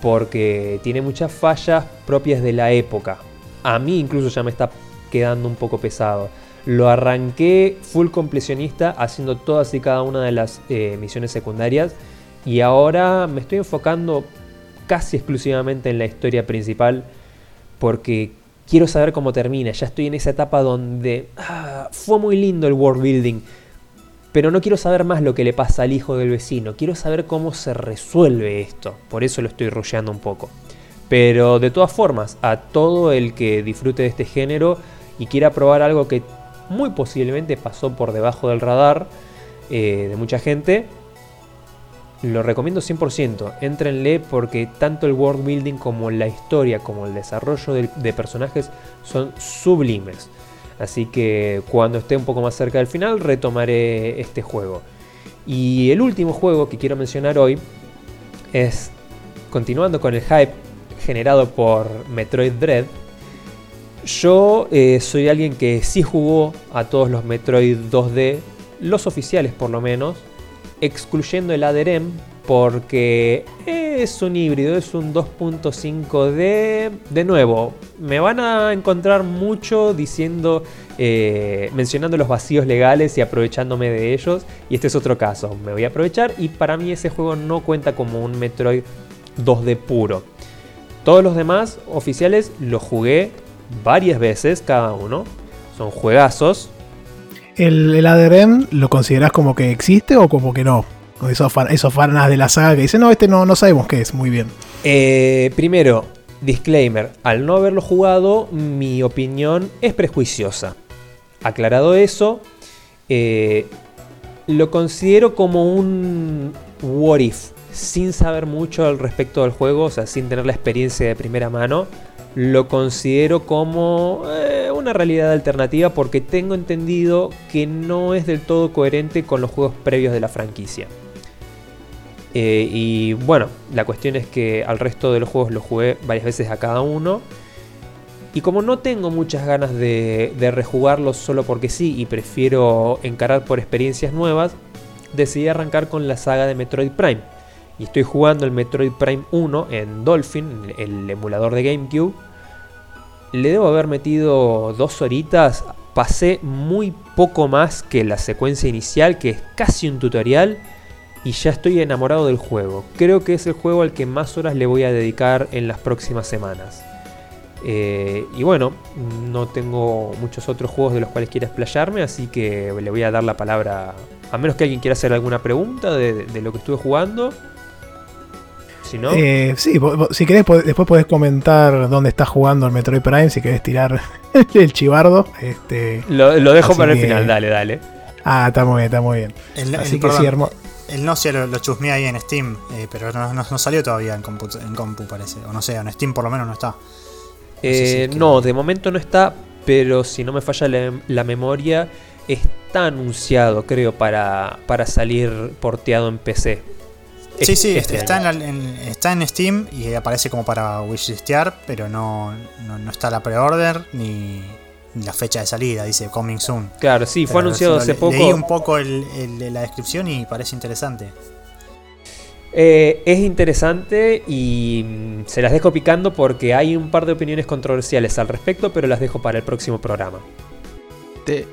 porque tiene muchas fallas propias de la época. A mí incluso ya me está quedando un poco pesado. Lo arranqué full completionista haciendo todas y cada una de las eh, misiones secundarias y ahora me estoy enfocando casi exclusivamente en la historia principal porque quiero saber cómo termina. Ya estoy en esa etapa donde ah, fue muy lindo el world building, pero no quiero saber más lo que le pasa al hijo del vecino. Quiero saber cómo se resuelve esto. Por eso lo estoy rusheando un poco. Pero de todas formas, a todo el que disfrute de este género y quiera probar algo que muy posiblemente pasó por debajo del radar eh, de mucha gente, lo recomiendo 100%. Entrenle porque tanto el world building como la historia, como el desarrollo de personajes son sublimes. Así que cuando esté un poco más cerca del final retomaré este juego. Y el último juego que quiero mencionar hoy es, continuando con el hype generado por Metroid Dread, yo eh, soy alguien que sí jugó a todos los Metroid 2D, los oficiales por lo menos, excluyendo el ADRM porque es un híbrido, es un 2.5D. De nuevo, me van a encontrar mucho diciendo, eh, mencionando los vacíos legales y aprovechándome de ellos. Y este es otro caso, me voy a aprovechar y para mí ese juego no cuenta como un Metroid 2D puro. Todos los demás oficiales los jugué varias veces cada uno. Son juegazos. ¿El, el ADRM lo consideras como que existe o como que no? Esos, esos fanas de la saga que dicen, no, este no, no sabemos qué es, muy bien. Eh, primero, disclaimer, al no haberlo jugado, mi opinión es prejuiciosa. Aclarado eso, eh, lo considero como un what if, sin saber mucho al respecto del juego, o sea, sin tener la experiencia de primera mano. Lo considero como eh, una realidad alternativa porque tengo entendido que no es del todo coherente con los juegos previos de la franquicia. Eh, y bueno, la cuestión es que al resto de los juegos los jugué varias veces a cada uno. Y como no tengo muchas ganas de, de rejugarlos solo porque sí y prefiero encarar por experiencias nuevas, decidí arrancar con la saga de Metroid Prime. Y estoy jugando el Metroid Prime 1 en Dolphin, el emulador de GameCube. Le debo haber metido dos horitas. Pasé muy poco más que la secuencia inicial, que es casi un tutorial y ya estoy enamorado del juego. Creo que es el juego al que más horas le voy a dedicar en las próximas semanas. Eh, y bueno, no tengo muchos otros juegos de los cuales quiera explayarme, así que le voy a dar la palabra, a menos que alguien quiera hacer alguna pregunta de, lo que estuve jugando. Si no... Eh, sí, si querés, después podés comentar dónde estás jugando el Metroid Prime, si querés tirar el chivardo. Este, lo, dejo para el final, dale, dale. Ah, está muy bien, está muy bien. así que sí, hermoso. El Nocia lo, lo chusmeé ahí en Steam, eh, pero no, salió todavía en compu, en compu, parece. O no sé, en Steam por lo menos no está. No, eh, de momento no está, pero si no me falla la, memoria, está anunciado, creo, para, para salir porteado en PC. Sí, sí, este está, en está en Steam y aparece como para wishlistear, pero no, no, no está la pre-order ni, la fecha de salida, dice Coming Soon. Claro, sí, fue anunciado hace poco. Leí un poco la descripción y parece interesante. Eh, es interesante y mm, se las dejo picando porque hay un par de opiniones controversiales al respecto, pero las dejo para el próximo programa. Te,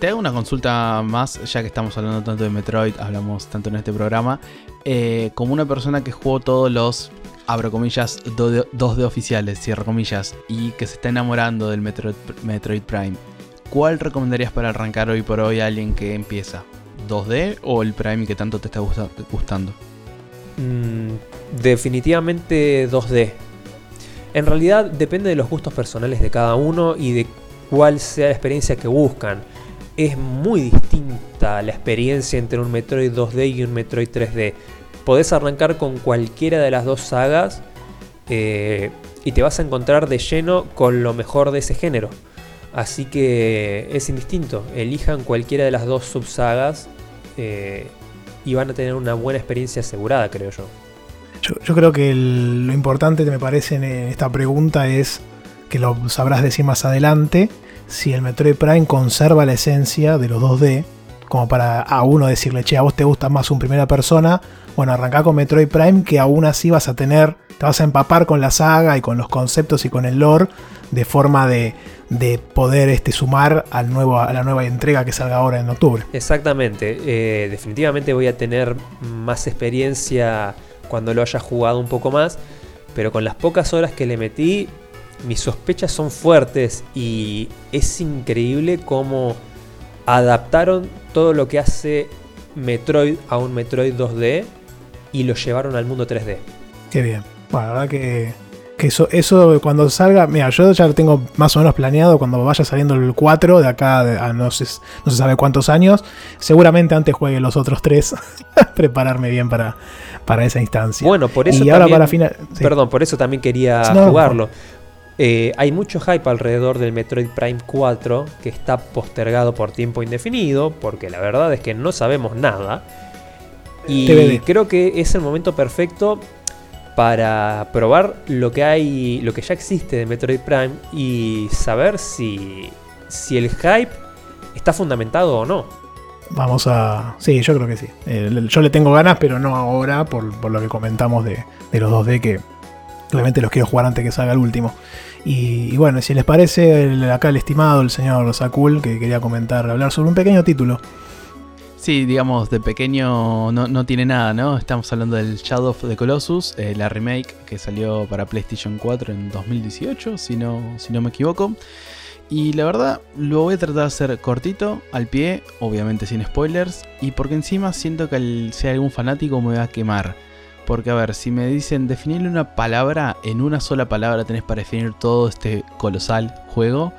te hago una consulta más, ya que estamos hablando tanto de Metroid, hablamos tanto en este programa. Eh, como una persona que jugó todos los abro comillas, 2D oficiales, cierro comillas, y que se está enamorando del Metroid, Prime, ¿cuál recomendarías para arrancar hoy por hoy a alguien que empieza? ¿2D o el Prime que tanto te está gustando? Mm, definitivamente 2D. En realidad depende de los gustos personales de cada uno y de cuál sea la experiencia que buscan. Es muy distinta la experiencia entre un Metroid 2D y un Metroid 3D podés arrancar con cualquiera de las dos sagas eh, y te vas a encontrar de lleno con lo mejor de ese género. Así que es indistinto, elijan cualquiera de las dos subsagas eh, y van a tener una buena experiencia asegurada, creo yo. Yo, creo que lo importante que me parece en esta pregunta es que lo sabrás decir más adelante, si el Metroid Prime conserva la esencia de los 2D como para a uno decirle, che, a vos te gusta más un primera persona, bueno, arrancá con Metroid Prime, que aún así vas a tener, te vas a empapar con la saga y con los conceptos y con el lore, de forma de, de poder este, sumar al nuevo, a la nueva entrega que salga ahora en octubre. Exactamente, eh, definitivamente voy a tener más experiencia cuando lo haya jugado un poco más, pero con las pocas horas que le metí, mis sospechas son fuertes y es increíble cómo adaptaron todo lo que hace Metroid a un Metroid 2D y lo llevaron al mundo 3D. Qué bien. Bueno, la verdad que, que eso, eso cuando salga, mira, yo ya lo tengo más o menos planeado cuando vaya saliendo el 4 de acá a no, sé, no se sabe cuántos años. Seguramente antes juegue los otros tres, prepararme bien para, para esa instancia. Bueno, por eso y ahora también, para final, sí. Perdón, por eso también quería No, jugarlo. Eh, hay mucho hype alrededor del Metroid Prime 4 que está postergado por tiempo indefinido, porque la verdad es que no sabemos nada. Y TBD. creo que es el momento perfecto para probar lo que hay, lo que ya existe de Metroid Prime y saber si, si el hype está fundamentado o no. Vamos a. Sí, yo creo que sí. Eh, yo le tengo ganas, pero no ahora, por, por lo que comentamos de, de los 2D, que obviamente los quiero jugar antes que salga el último. Y, y bueno, si les parece, el- acá el estimado, el señor Sakul, que quería comentar, hablar sobre un pequeño título. Sí, digamos, de pequeño no, no tiene nada, ¿no? Estamos hablando del Shadow of the Colossus, eh, la remake que salió para PlayStation 4 en 2018, si no, si no me equivoco. Y la verdad, lo voy a tratar de hacer cortito, al pie, obviamente sin spoilers, y porque encima siento que al ser algún fanático me va a quemar. Porque a ver, si me dicen definirle una palabra, en una sola palabra tenés para definir todo este colosal juego,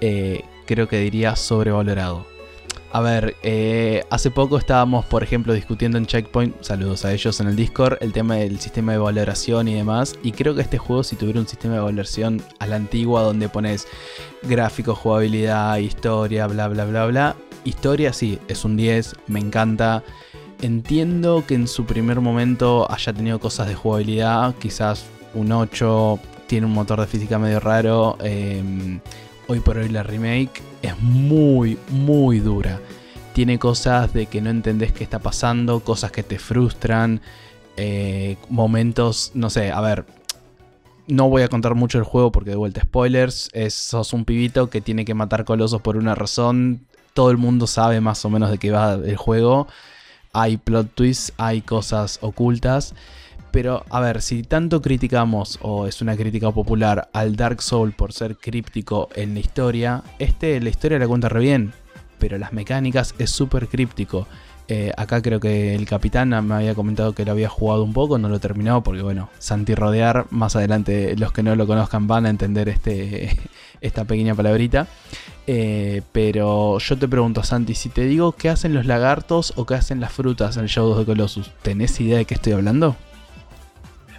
eh, creo que diría sobrevalorado. A ver, eh, hace poco estábamos, por ejemplo, discutiendo en Checkpoint, saludos a ellos en el Discord, el tema del sistema de valoración y demás. Y creo que este juego, si tuviera un sistema de valoración a la antigua, donde pones gráficos, jugabilidad, historia, bla, bla, bla, bla. Historia, sí, es un 10, me encanta. Entiendo que en su primer momento haya tenido cosas de jugabilidad, quizás un 8, tiene un motor de física medio raro. eh, hoy por hoy la remake es muy, muy dura. Tiene cosas de que no entendés qué está pasando, cosas que te frustran, eh, momentos, no sé, a ver, no voy a contar mucho el juego porque de vuelta spoilers, es, sos un pibito que tiene que matar colosos por una razón, todo el mundo sabe más o menos de qué va el juego, hay plot twists, hay cosas ocultas. Pero, a ver, si tanto criticamos, o es una crítica popular, al Dark Soul por ser críptico en la historia, este la historia la cuenta re bien, pero las mecánicas es súper críptico. Eh, acá creo que el capitán me había comentado que lo había jugado un poco, no lo terminó porque, bueno, Santi Rodear, más adelante los que no lo conozcan van a entender este, esta pequeña palabrita. Eh, pero yo te pregunto, Santi, si te digo qué hacen los lagartos o qué hacen las frutas en el Shadow the Colossus, ¿tenés idea de qué estoy hablando?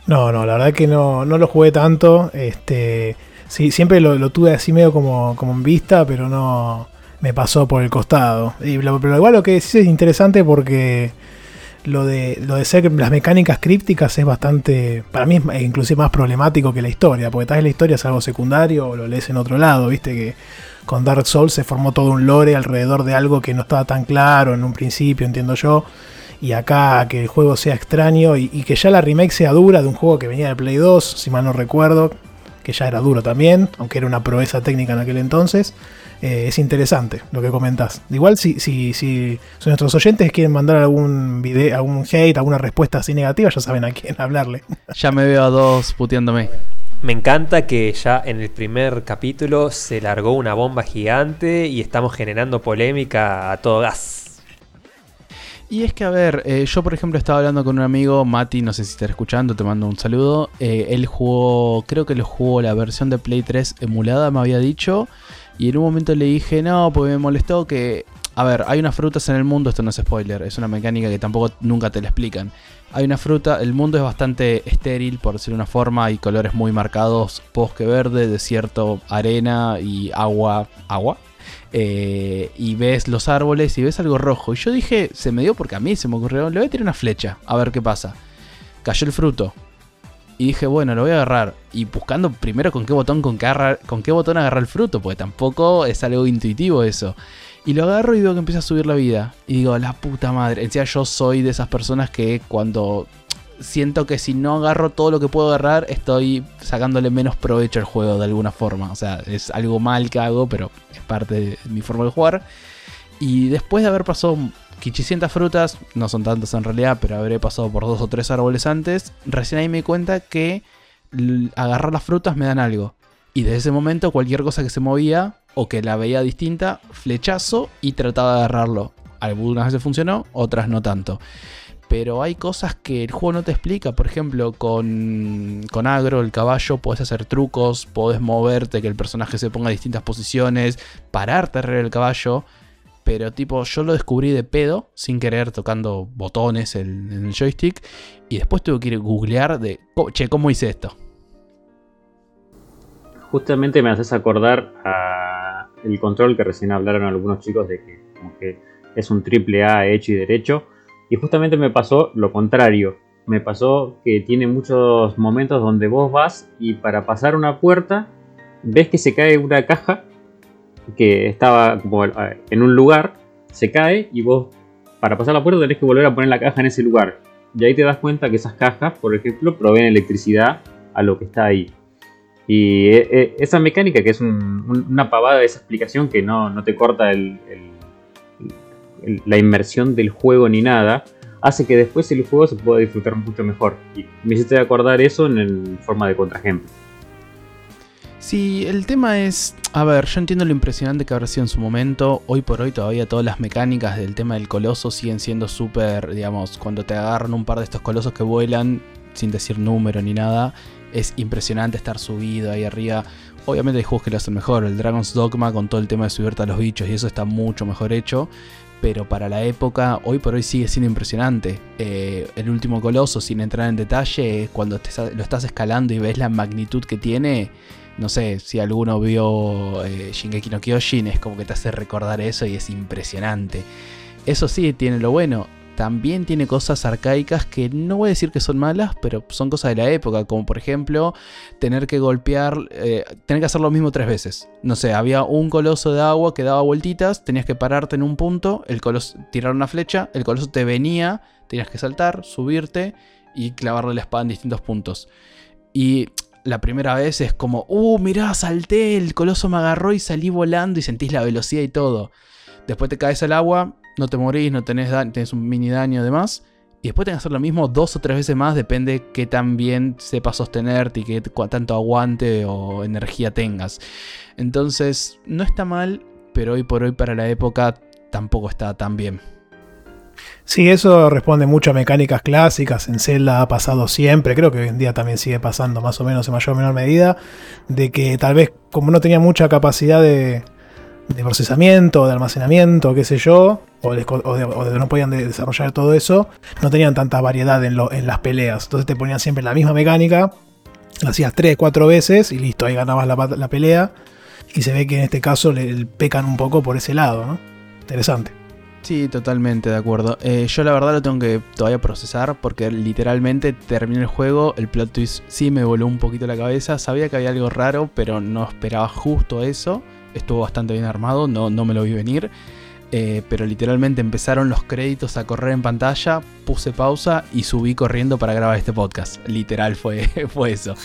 No, no, la verdad que no, no lo jugué tanto. Este, sí, siempre lo, tuve así medio como, como en vista, pero no me pasó por el costado. Pero igual lo que decís es interesante porque lo de, lo de ser las mecánicas crípticas es bastante, para mí es inclusive más problemático que la historia, porque tal vez la historia es algo secundario lo lees en otro lado, viste que con Dark Souls se formó todo un lore alrededor de algo que no estaba tan claro en un principio, entiendo yo. Y acá que el juego sea extraño y, y que ya la remake sea dura de un juego que venía de Play 2, si mal no recuerdo, que ya era duro también, aunque era una proeza técnica en aquel entonces. Eh, es interesante lo que comentás. Igual si, si, si, si nuestros oyentes quieren mandar algún video, algún hate, alguna respuesta así negativa, ya saben a quién hablarle. Ya me veo a dos puteándome. Me encanta que ya en el primer capítulo se largó una bomba gigante y estamos generando polémica a todo gas. Y es que, a ver, eh, yo por ejemplo estaba hablando con un amigo, Mati, no sé si está escuchando, te mando un saludo. Eh, él jugó, creo que lo jugó la versión de Play 3 emulada, me había dicho. Y en un momento le dije, no, porque me molestó que... A ver, hay unas frutas en el mundo, esto no es spoiler, es una mecánica que tampoco nunca te la explican. Hay una fruta, el mundo es bastante estéril, por decirlo de una forma, hay colores muy marcados, bosque verde, desierto, arena y agua. ¿Agua? Eh, y ves los árboles y ves algo rojo. Y yo dije, se me dio porque a mí se me ocurrió, le voy a tirar una flecha, a ver qué pasa. Cayó el fruto. Y dije, bueno, lo voy a agarrar. Y buscando primero con qué botón, con qué, agarrar- botón agarrar el fruto, porque tampoco es algo intuitivo eso. Y lo agarro y veo que empieza a subir la vida. Y digo, la puta madre. Encima yo soy de esas personas que cuando siento que si no agarro todo lo que puedo agarrar, estoy sacándole menos provecho al juego de alguna forma. O sea, es algo mal que hago, pero es parte de mi forma de jugar. Y después de haber pasado 500 frutas, no son tantas en realidad, pero habré pasado por dos o tres árboles antes, recién ahí me di cuenta que agarrar las frutas me dan algo. Y desde ese momento cualquier cosa que se movía o que la veía distinta, flechazo y trataba de agarrarlo. Algunas veces funcionó, otras no tanto. Pero hay cosas que el juego no te explica. Por ejemplo, con, con agro, el caballo, puedes hacer trucos, puedes moverte, que el personaje se ponga en distintas posiciones, pararte arriba del caballo. Pero tipo, yo lo descubrí de pedo, sin querer, tocando botones en, el joystick. Y después tuve que ir a googlear de, che, ¿cómo hice esto? Justamente me haces acordar a el control que recién hablaron algunos chicos de que, como que es un triple A hecho y derecho. Y justamente me pasó lo contrario. Me pasó que tiene muchos momentos donde vos vas y para pasar una puerta ves que se cae una caja que estaba como eh, en un lugar, se cae y vos para pasar la puerta tenés que volver a poner la caja en ese lugar. Y ahí te das cuenta que esas cajas, por ejemplo, proveen electricidad a lo que está ahí. Y eh, eh, esa mecánica, que es una pavada de esa explicación que no, te corta la inmersión del juego ni nada, hace que después el juego se pueda disfrutar mucho mejor. Y me hiciste acordar eso en forma de contraejemplo. Sí, el tema es, a ver, yo entiendo lo impresionante que habrá sido en su momento. Hoy por hoy todavía todas las mecánicas del tema del coloso siguen siendo súper, digamos, cuando te agarran un par de estos colosos que vuelan, sin decir número ni nada, es impresionante estar subido ahí arriba. Obviamente hay juegos que lo hacen mejor, el Dragon's Dogma con todo el tema de subirte a los bichos y eso está mucho mejor hecho. Pero para la época, hoy por hoy sigue siendo impresionante. Eh, el último coloso, sin entrar en detalle, cuando lo estás escalando y ves la magnitud que tiene, no sé, si alguno vio eh, Shingeki no Kyojin, es como que te hace recordar eso y es impresionante. Eso sí, tiene lo bueno. También tiene cosas arcaicas que no voy a decir que son malas, pero son cosas de la época, como por ejemplo tener que golpear, eh, tener que hacer lo mismo tres veces. No sé, había un coloso de agua que daba vueltitas, tenías que pararte en un punto, el coloso, tirar una flecha, el coloso te venía, tenías que saltar, subirte y clavarle la espada en distintos puntos. Y la primera vez es como, uh, mirá, salté, el coloso me agarró y salí volando y sentís la velocidad y todo. Después te caes al agua, no te morís, no tenés, tenés un mini daño además. Y después tenés que hacer lo mismo dos o tres veces más, depende qué tan bien sepa sostenerte y qué tanto aguante o energía tengas. Entonces, no está mal, pero hoy por hoy para la época tampoco está tan bien. Sí, eso responde mucho a mecánicas clásicas. En Zelda ha pasado siempre, creo que hoy en día también sigue pasando más o menos en mayor o menor medida, de que tal vez como no tenía mucha capacidad de, procesamiento, de almacenamiento, qué sé yo, o no podían desarrollar todo eso, no tenían tanta variedad en, las peleas. Entonces te ponían siempre la misma mecánica, lo hacías 3, 4 veces y listo, ahí ganabas la, la pelea. Y se ve que en este caso le pecan un poco por ese lado, ¿no? Interesante. Sí, totalmente de acuerdo. Eh, yo la verdad lo tengo que todavía procesar porque literalmente terminé el juego, el plot twist sí me voló un poquito la cabeza, sabía que había algo raro, pero no esperaba justo eso. Estuvo bastante bien armado, no, no me lo vi venir. Eh, pero literalmente empezaron los créditos a correr en pantalla, puse pausa y subí corriendo para grabar este podcast. Literal fue, fue eso.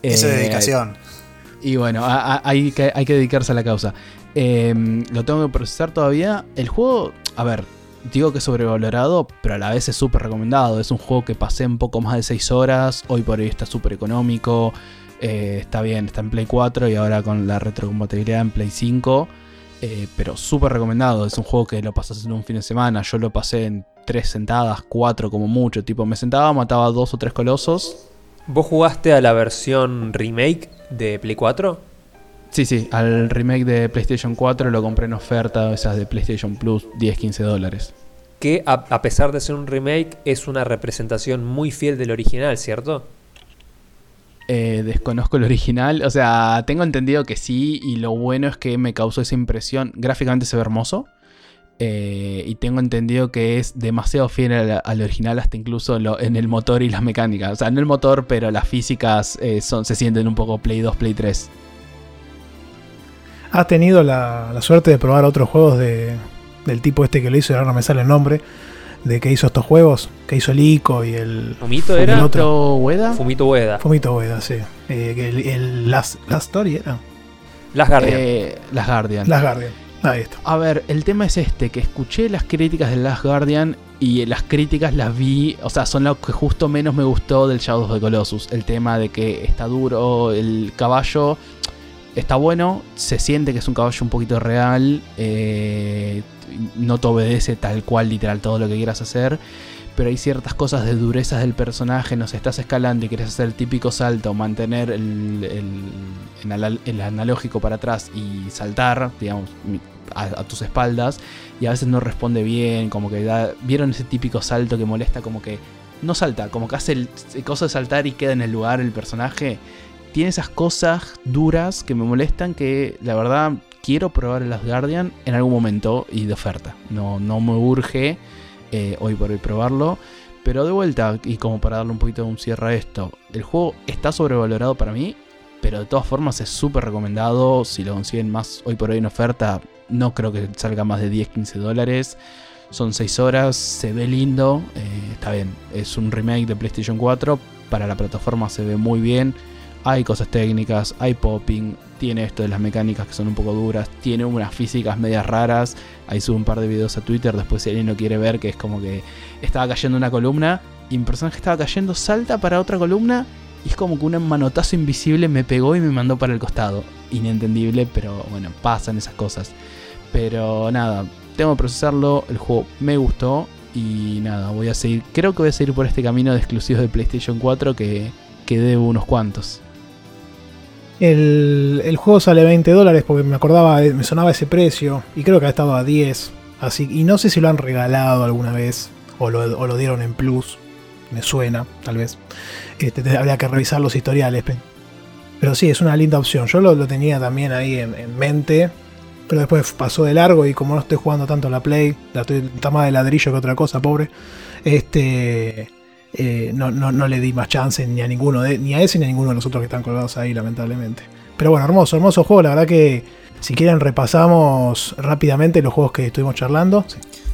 Esa eh, dedicación. Y bueno, hay que, hay que dedicarse a la causa. lo tengo que procesar todavía. El juego a ver, digo que es sobrevalorado, pero a la vez es súper recomendado. Es un juego que pasé en poco más de 6 horas, hoy por hoy está súper económico, eh, está bien, está en Play 4 y ahora con la retrocompatibilidad en Play 5. Eh, pero súper recomendado, es un juego que lo pasas en un fin de semana, yo lo pasé en 3 sentadas, 4 como mucho, tipo me sentaba, mataba dos o tres colosos. ¿Vos jugaste a la versión remake de Play 4? Sí, sí, al remake de PlayStation 4 lo compré en oferta, esas de PlayStation Plus, 10-15 dólares. Que a, pesar de ser un remake, es una representación muy fiel del original, ¿cierto? Eh, desconozco el original, o sea, tengo entendido que sí, y lo bueno es que me causó esa impresión. Gráficamente se ve hermoso, eh, y tengo entendido que es demasiado fiel al, original, hasta incluso en el motor y las mecánicas. O sea, no el motor, pero las físicas eh, son, se sienten un poco Play 2, Play 3. ¿Has tenido la, la suerte de probar otros juegos de, del tipo este que lo hizo? Y ahora no me sale el nombre. De que hizo estos juegos. Que hizo el ICO y el. Fumito el era. otro. ¿Otro Ueda? Fumito Ueda. Fumito Ueda, sí. Eh, que el, el Last, Last Story era. Las Guardian. Eh, Las Guardian. Last Guardian. Ahí está. A ver, el tema es este, que escuché las críticas de Last Guardian y las críticas las vi, o sea, son lo que justo menos me gustó del Shadows of the Colossus. El tema de que está duro, el caballo está bueno, se siente que es un caballo un poquito real, eh, no te obedece tal cual literal todo lo que quieras hacer. Pero hay ciertas cosas de durezas del personaje, no sé, estás escalando y quieres hacer el típico salto, mantener el, el- el anal- el analógico para atrás y saltar, digamos, a, tus espaldas, y a veces no responde bien, como que da, vieron ese típico salto que molesta, como que no salta, como que hace el, coso de saltar y queda en el lugar el personaje. Tiene esas cosas duras que me molestan que la verdad quiero probar el Last Guardian en algún momento y de oferta. No, no me urge eh, hoy por hoy probarlo. Pero de vuelta, y como para darle un poquito de un cierre a esto, el juego está sobrevalorado para mí, pero de todas formas es súper recomendado. Si lo consiguen más hoy por hoy en oferta, no creo que salga más de 10-15 dólares. Son 6 horas, se ve lindo, eh, está bien. Es un remake de PlayStation 4, para la plataforma se ve muy bien. Hay cosas técnicas, hay popping, tiene esto de las mecánicas que son un poco duras, tiene unas físicas medias raras. Ahí subo un par de videos a Twitter, después si alguien lo quiere ver, que es como que estaba cayendo una columna y mi personaje estaba cayendo, salta para otra columna y es como que un manotazo invisible me pegó y me mandó para el costado. Inentendible, pero bueno, pasan esas cosas. Pero nada, tengo que procesarlo, el juego me gustó y nada, voy a seguir, creo que voy a seguir por este camino de exclusivos de PlayStation 4 que, que debo unos cuantos. El, juego sale 20 dólares porque me acordaba, me sonaba ese precio. Y creo que ha estado a 10. Así, y no sé si lo han regalado alguna vez. O lo, dieron en plus. Me suena, tal vez. Este, te- habría que revisar los historiales. pe- Pero sí, es una linda opción. Yo lo, tenía también ahí en, en mente. Pero después pasó de largo y como no estoy jugando tanto a la Play, la estoy está más de ladrillo que otra cosa, pobre. Este. Eh, no, no, no le di más chance ni a ninguno de, ni a ese ni a ninguno de los otros que están colgados ahí, lamentablemente. Pero bueno, hermoso, hermoso juego. La verdad que si quieren repasamos rápidamente los juegos que estuvimos charlando.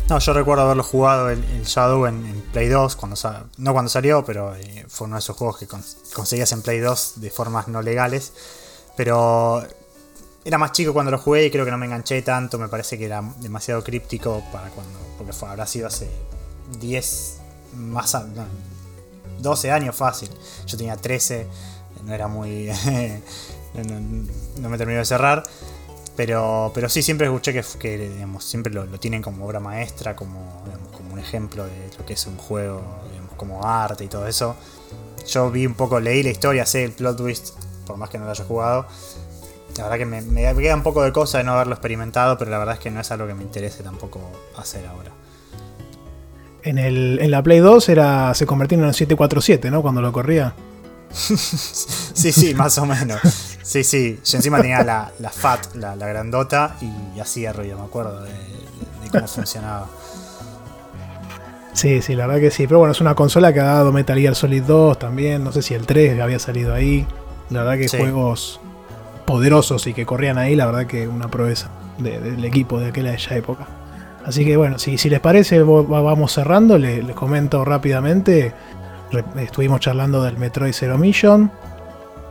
No, yo recuerdo haberlo jugado el, el Shadow en, Play 2, cuando no cuando salió, pero eh, fue uno de esos juegos que con- conseguías en Play 2 de formas no legales. Pero era más chico cuando lo jugué y creo que no me enganché tanto, me parece que era demasiado críptico para cuando, porque fue, habrá sido hace 10, más, a- no, 12 años fácil. Yo tenía 13, no era muy... no, no- me terminó de cerrar. Pero, pero sí, siempre escuché que, que, siempre lo, lo tienen como obra maestra, como, como un ejemplo de lo que es un juego, como arte y todo eso. Yo vi un poco, leí la historia, sé el plot twist, por más que no lo haya jugado. La verdad que me, me queda un poco de cosa de no haberlo experimentado, pero la verdad es que no es algo que me interese tampoco hacer ahora. En, el, en la Play 2 era, se convertía en un 747, ¿no? Cuando lo corría. Sí, sí, más o menos. Sí, sí. Yo encima tenía la, la FAT, la, la grandota, y hacía ruido, me acuerdo de, de cómo funcionaba. Sí, sí, la verdad que sí. Pero bueno, es una consola que ha dado Metal Gear Solid 2 también. No sé si el 3 había salido ahí. La verdad que Sí. juegos poderosos y que corrían ahí, la verdad que una proeza de- del equipo de aquella época. Así que bueno, si, si les parece, vamos cerrando. Le- Les, comento rápidamente. Re- estuvimos charlando del Metroid Zero Mission,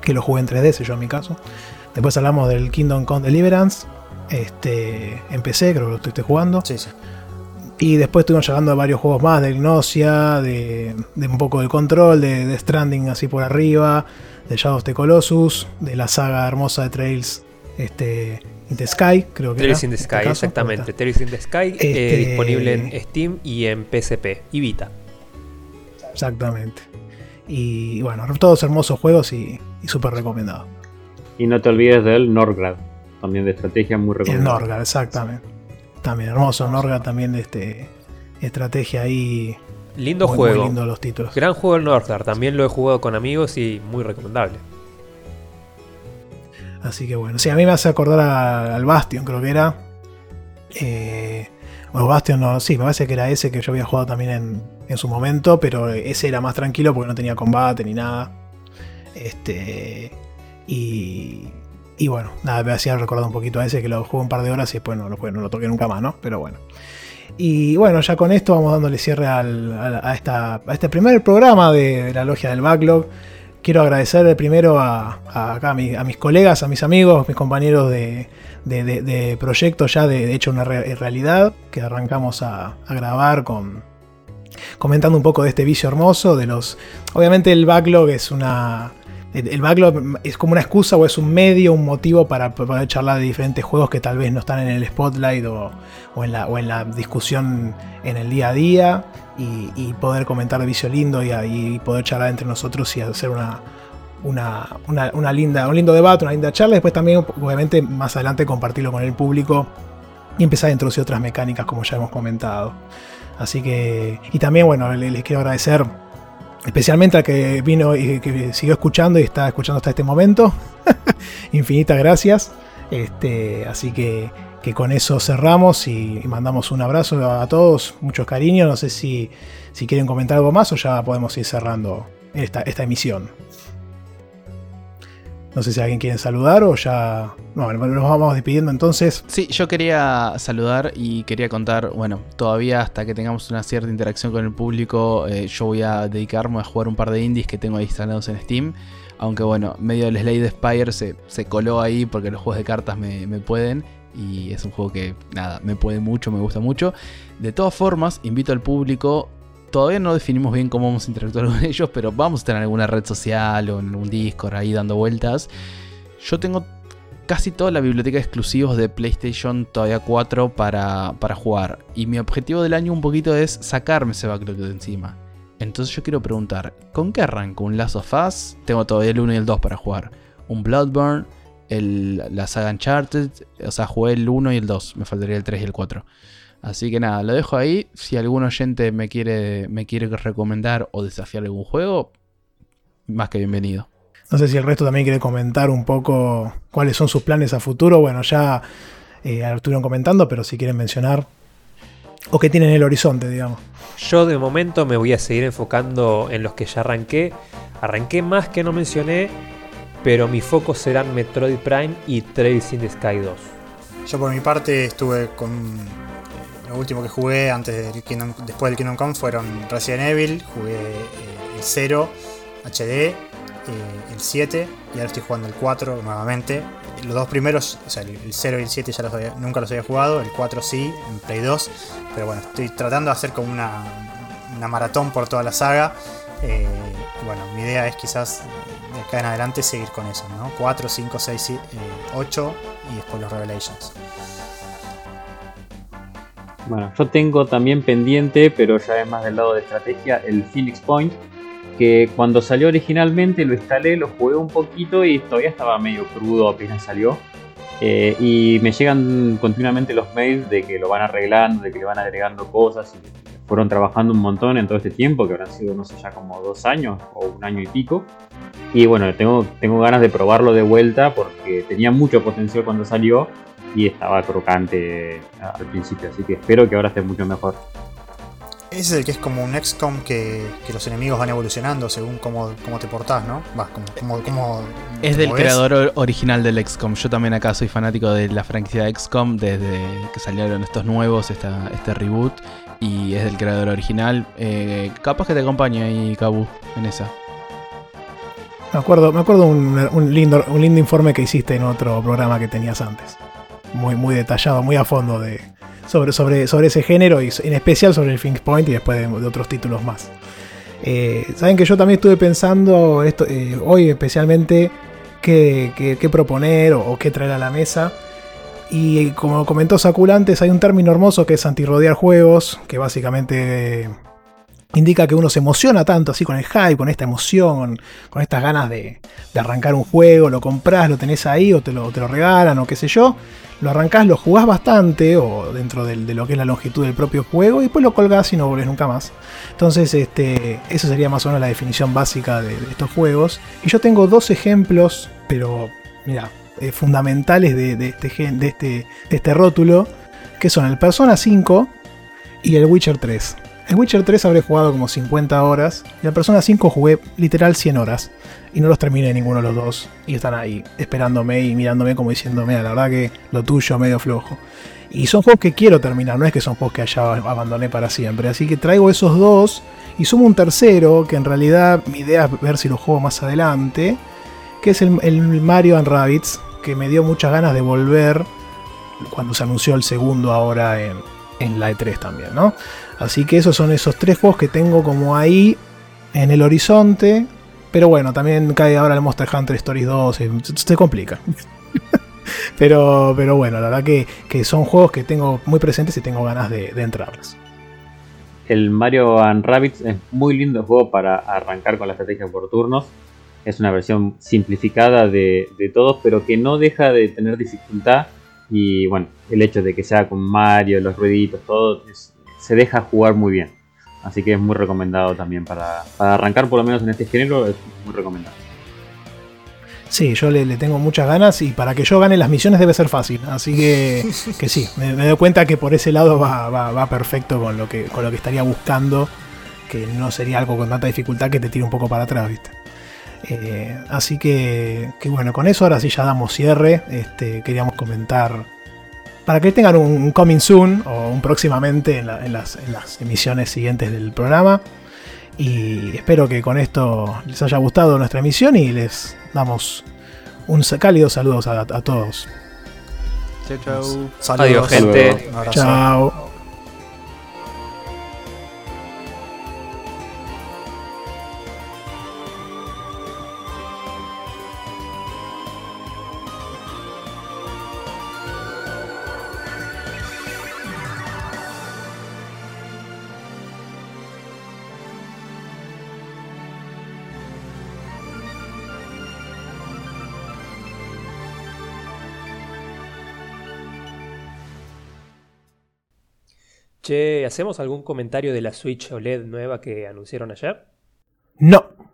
que lo jugué en 3DS, yo en mi caso. Después hablamos del Kingdom Come Deliverance. Este, empecé, creo que lo estoy, estoy jugando. Sí, sí. Y después estuvimos hablando de varios juegos más, de Gnosia, de, de un poco de control, de, de Stranding así por arriba, de Shadow of the Colossus, de la saga hermosa de Trails este, in the Sky, creo que Tales era, in the Sky, este caso. exactamente. Tales in the Sky, eh, Este- disponible en Steam y en PSP y Vita. Exactamente. Y bueno, todos hermosos juegos y, y súper recomendados. Y no te olvides del Norgrad, también de estrategia muy El recomendado. Norga, exactamente. También hermoso Norga, también de este estrategia ahí. Lindo muy, juego. Muy lindo los títulos. Gran juego el Northgard, también lo he jugado con amigos y muy recomendable. Así que bueno, sí, a mí me hace acordar al Bastion, creo que era. Eh, bueno, Bastion no, sí, me parece que era ese que yo había jugado también en, en su momento, pero ese era más tranquilo porque no tenía combate ni nada. Este. Y. Y bueno, nada, me hacía recordar un poquito a ese que lo jugué un par de horas y después no, no, lo toqué nunca más, ¿no? Pero bueno. Y bueno, ya con esto vamos dándole cierre a, esta, este primer programa de, la Logia del Backlog. Quiero agradecer primero a, a, mis colegas, a mis amigos, mis compañeros de, proyecto ya de, hecho una realidad que arrancamos a, grabar comentando un poco de este vicio hermoso obviamente el backlog es una el backlog es como una excusa o es un medio, un motivo para poder charlar de diferentes juegos que tal vez no están en el spotlight o, en, la, o en, la, discusión en el día a día y, poder comentar de vicio lindo y, poder charlar entre nosotros y hacer una, una, linda, un lindo debate, una linda charla. Después también, obviamente, más adelante compartirlo con el público y empezar a introducir otras mecánicas como ya hemos comentado. Así que, y también, bueno, les quiero agradecer especialmente al que vino y que siguió escuchando y está escuchando hasta este momento. Infinitas gracias. Este, así que, que, con eso cerramos y, mandamos un abrazo a todos, muchos cariños. No sé si, si quieren comentar algo más o ya podemos ir cerrando esta, esta emisión. No sé si alguien quiere saludar o ya. No, nos vamos despidiendo entonces. Sí, yo quería saludar y quería contar. Bueno, todavía hasta que tengamos una cierta interacción con el público, eh, yo voy a dedicarme a jugar un par de indies que tengo ahí instalados en Steam. Aunque bueno, medio del Slade Spire se, se coló ahí porque los juegos de cartas me, me pueden y es un juego que, nada, me puede mucho, me gusta mucho. De todas formas, invito al público todavía no definimos bien cómo vamos a interactuar con ellos, pero vamos a en alguna red social o en un Discord ahí dando vueltas. Yo tengo casi toda la biblioteca de exclusivos de PlayStation todavía 4 para, para jugar. Y mi objetivo del año un poquito es sacarme ese backlog de encima. Entonces yo quiero preguntar, ¿con qué arranco? ¿Un Last of Us? Tengo todavía el 1 y el 2 para jugar. ¿Un Bloodborne? El, la saga Uncharted? O sea, jugué el 1 y el 2. Me faltaría el 3 y el 4. Así que nada, lo dejo ahí. Si algún oyente me quiere, me quiere recomendar o desafiar algún juego, más que bienvenido. No sé si el resto también quiere comentar un poco cuáles son sus planes a futuro. Bueno, ya eh, lo estuvieron comentando, pero si quieren mencionar o qué tienen en el horizonte, digamos. Yo de momento me voy a seguir enfocando en los que ya arranqué. Arranqué más que no mencioné, pero mi foco serán Metroid Prime y Trails in the Sky 2. Yo por mi parte estuve con lo último que jugué antes del Kingdom, después del Kingdom Come fueron Resident Evil, jugué eh, el 0 HD, eh, el 7 y ahora estoy jugando el 4 nuevamente. Los dos primeros, o sea, el 0 y el 7 ya nunca los había jugado, el 4 sí, en Play 2, pero bueno, estoy tratando de hacer como una, una maratón por toda la saga. Eh, bueno, mi idea es quizás de acá en adelante seguir con eso, ¿no? 4, 5, 6, 8 y después los Revelations. Bueno, yo tengo también pendiente, pero ya es más del lado de estrategia, el Phoenix Point, que cuando salió originalmente lo instalé, lo jugué un poquito y todavía estaba medio crudo apenas salió. Eh, y me llegan continuamente los mails de que lo van arreglando, de que le van agregando cosas y fueron trabajando un montón en todo este tiempo, que habrán sido, no sé, ya como dos años o un año y pico. Y bueno, tengo, tengo ganas de probarlo de vuelta porque tenía mucho potencial cuando salió y estaba crocante al principio, así que espero que ahora esté mucho mejor. Ese es el que es como un XCOM que, que los enemigos van evolucionando según cómo, cómo te portás, ¿no? como, es del creador original del XCOM. Yo también acá soy fanático de la franquicia XCOM desde que salieron estos nuevos, esta, este reboot. Y es del creador original. Eh, capaz que te acompañe ahí, Kabu, en esa. Me acuerdo, me acuerdo un, lindo, un lindo informe que hiciste en otro programa que tenías antes muy, muy detallado, muy a fondo de, sobre, sobre, sobre ese género y en especial sobre el Phoenix Point y después de, otros títulos más. Eh, Saben que yo también estuve pensando esto, eh, hoy especialmente qué, qué, proponer o, qué traer a la mesa. Y como comentó Sakul antes, hay un término hermoso que es antirrodear juegos, que básicamente indica que uno se emociona tanto así con el hype, con esta emoción, con, estas ganas de, arrancar un juego, lo compras, lo tenés ahí o te lo, te lo regalan o qué sé yo, lo arrancás, lo jugás bastante o dentro de, lo que es la longitud del propio juego y después lo colgás y no volvés nunca más. Entonces, este, eso sería más o menos la definición básica de, estos juegos. Y yo tengo dos ejemplos, pero mira, eh, fundamentales de, este, de, este, de este rótulo, que son el Persona 5 y el Witcher 3. El Witcher 3 habré jugado como 50 horas y la Persona 5 jugué literal 100 horas y no los terminé ninguno de los dos y están ahí esperándome y mirándome como diciéndome, la verdad que lo tuyo medio flojo. Y son juegos que quiero terminar, no es que son juegos que allá abandoné para siempre. Así que traigo esos dos y sumo un tercero, que en realidad mi idea es ver si lo juego más adelante, que es el, el Mario and Rabbids, que me dio muchas ganas de volver cuando se anunció el segundo ahora en, en la E3 también, ¿no? Así que esos son esos tres juegos que tengo como ahí en el horizonte. Pero bueno, también cae ahora el Monster Hunter Stories 2, y se complica. pero, pero bueno, la verdad que, que, son juegos que tengo muy presentes y tengo ganas de, de entrarles. El Mario and Rabbids es muy lindo juego para arrancar con la estrategia por turnos. Es una versión simplificada de, de todos, pero que no deja de tener dificultad. Y bueno, el hecho de que sea con Mario, los ruiditos, todo, es, se deja jugar muy bien. Así que es muy recomendado también para, para arrancar, por lo menos en este género, es muy recomendado. Sí, yo le, le, tengo muchas ganas y para que yo gane las misiones debe ser fácil. Así que, que sí, me, me, doy cuenta que por ese lado va, va, va, perfecto con lo, que, con lo que estaría buscando, que no sería algo con tanta dificultad que te tire un poco para atrás, ¿viste? Eh, así que, que, bueno, con eso ahora sí ya damos cierre. Este, queríamos comentar para que tengan un coming soon o un próximamente en, la, en, las, en, las, emisiones siguientes del programa. Y espero que con esto les haya gustado nuestra emisión y les damos un cálido saludos a, a todos. Chau, chau. Saludos, Adiós, gente. Chao. Che, ¿hacemos algún comentario de la Switch OLED nueva que anunciaron ayer? No.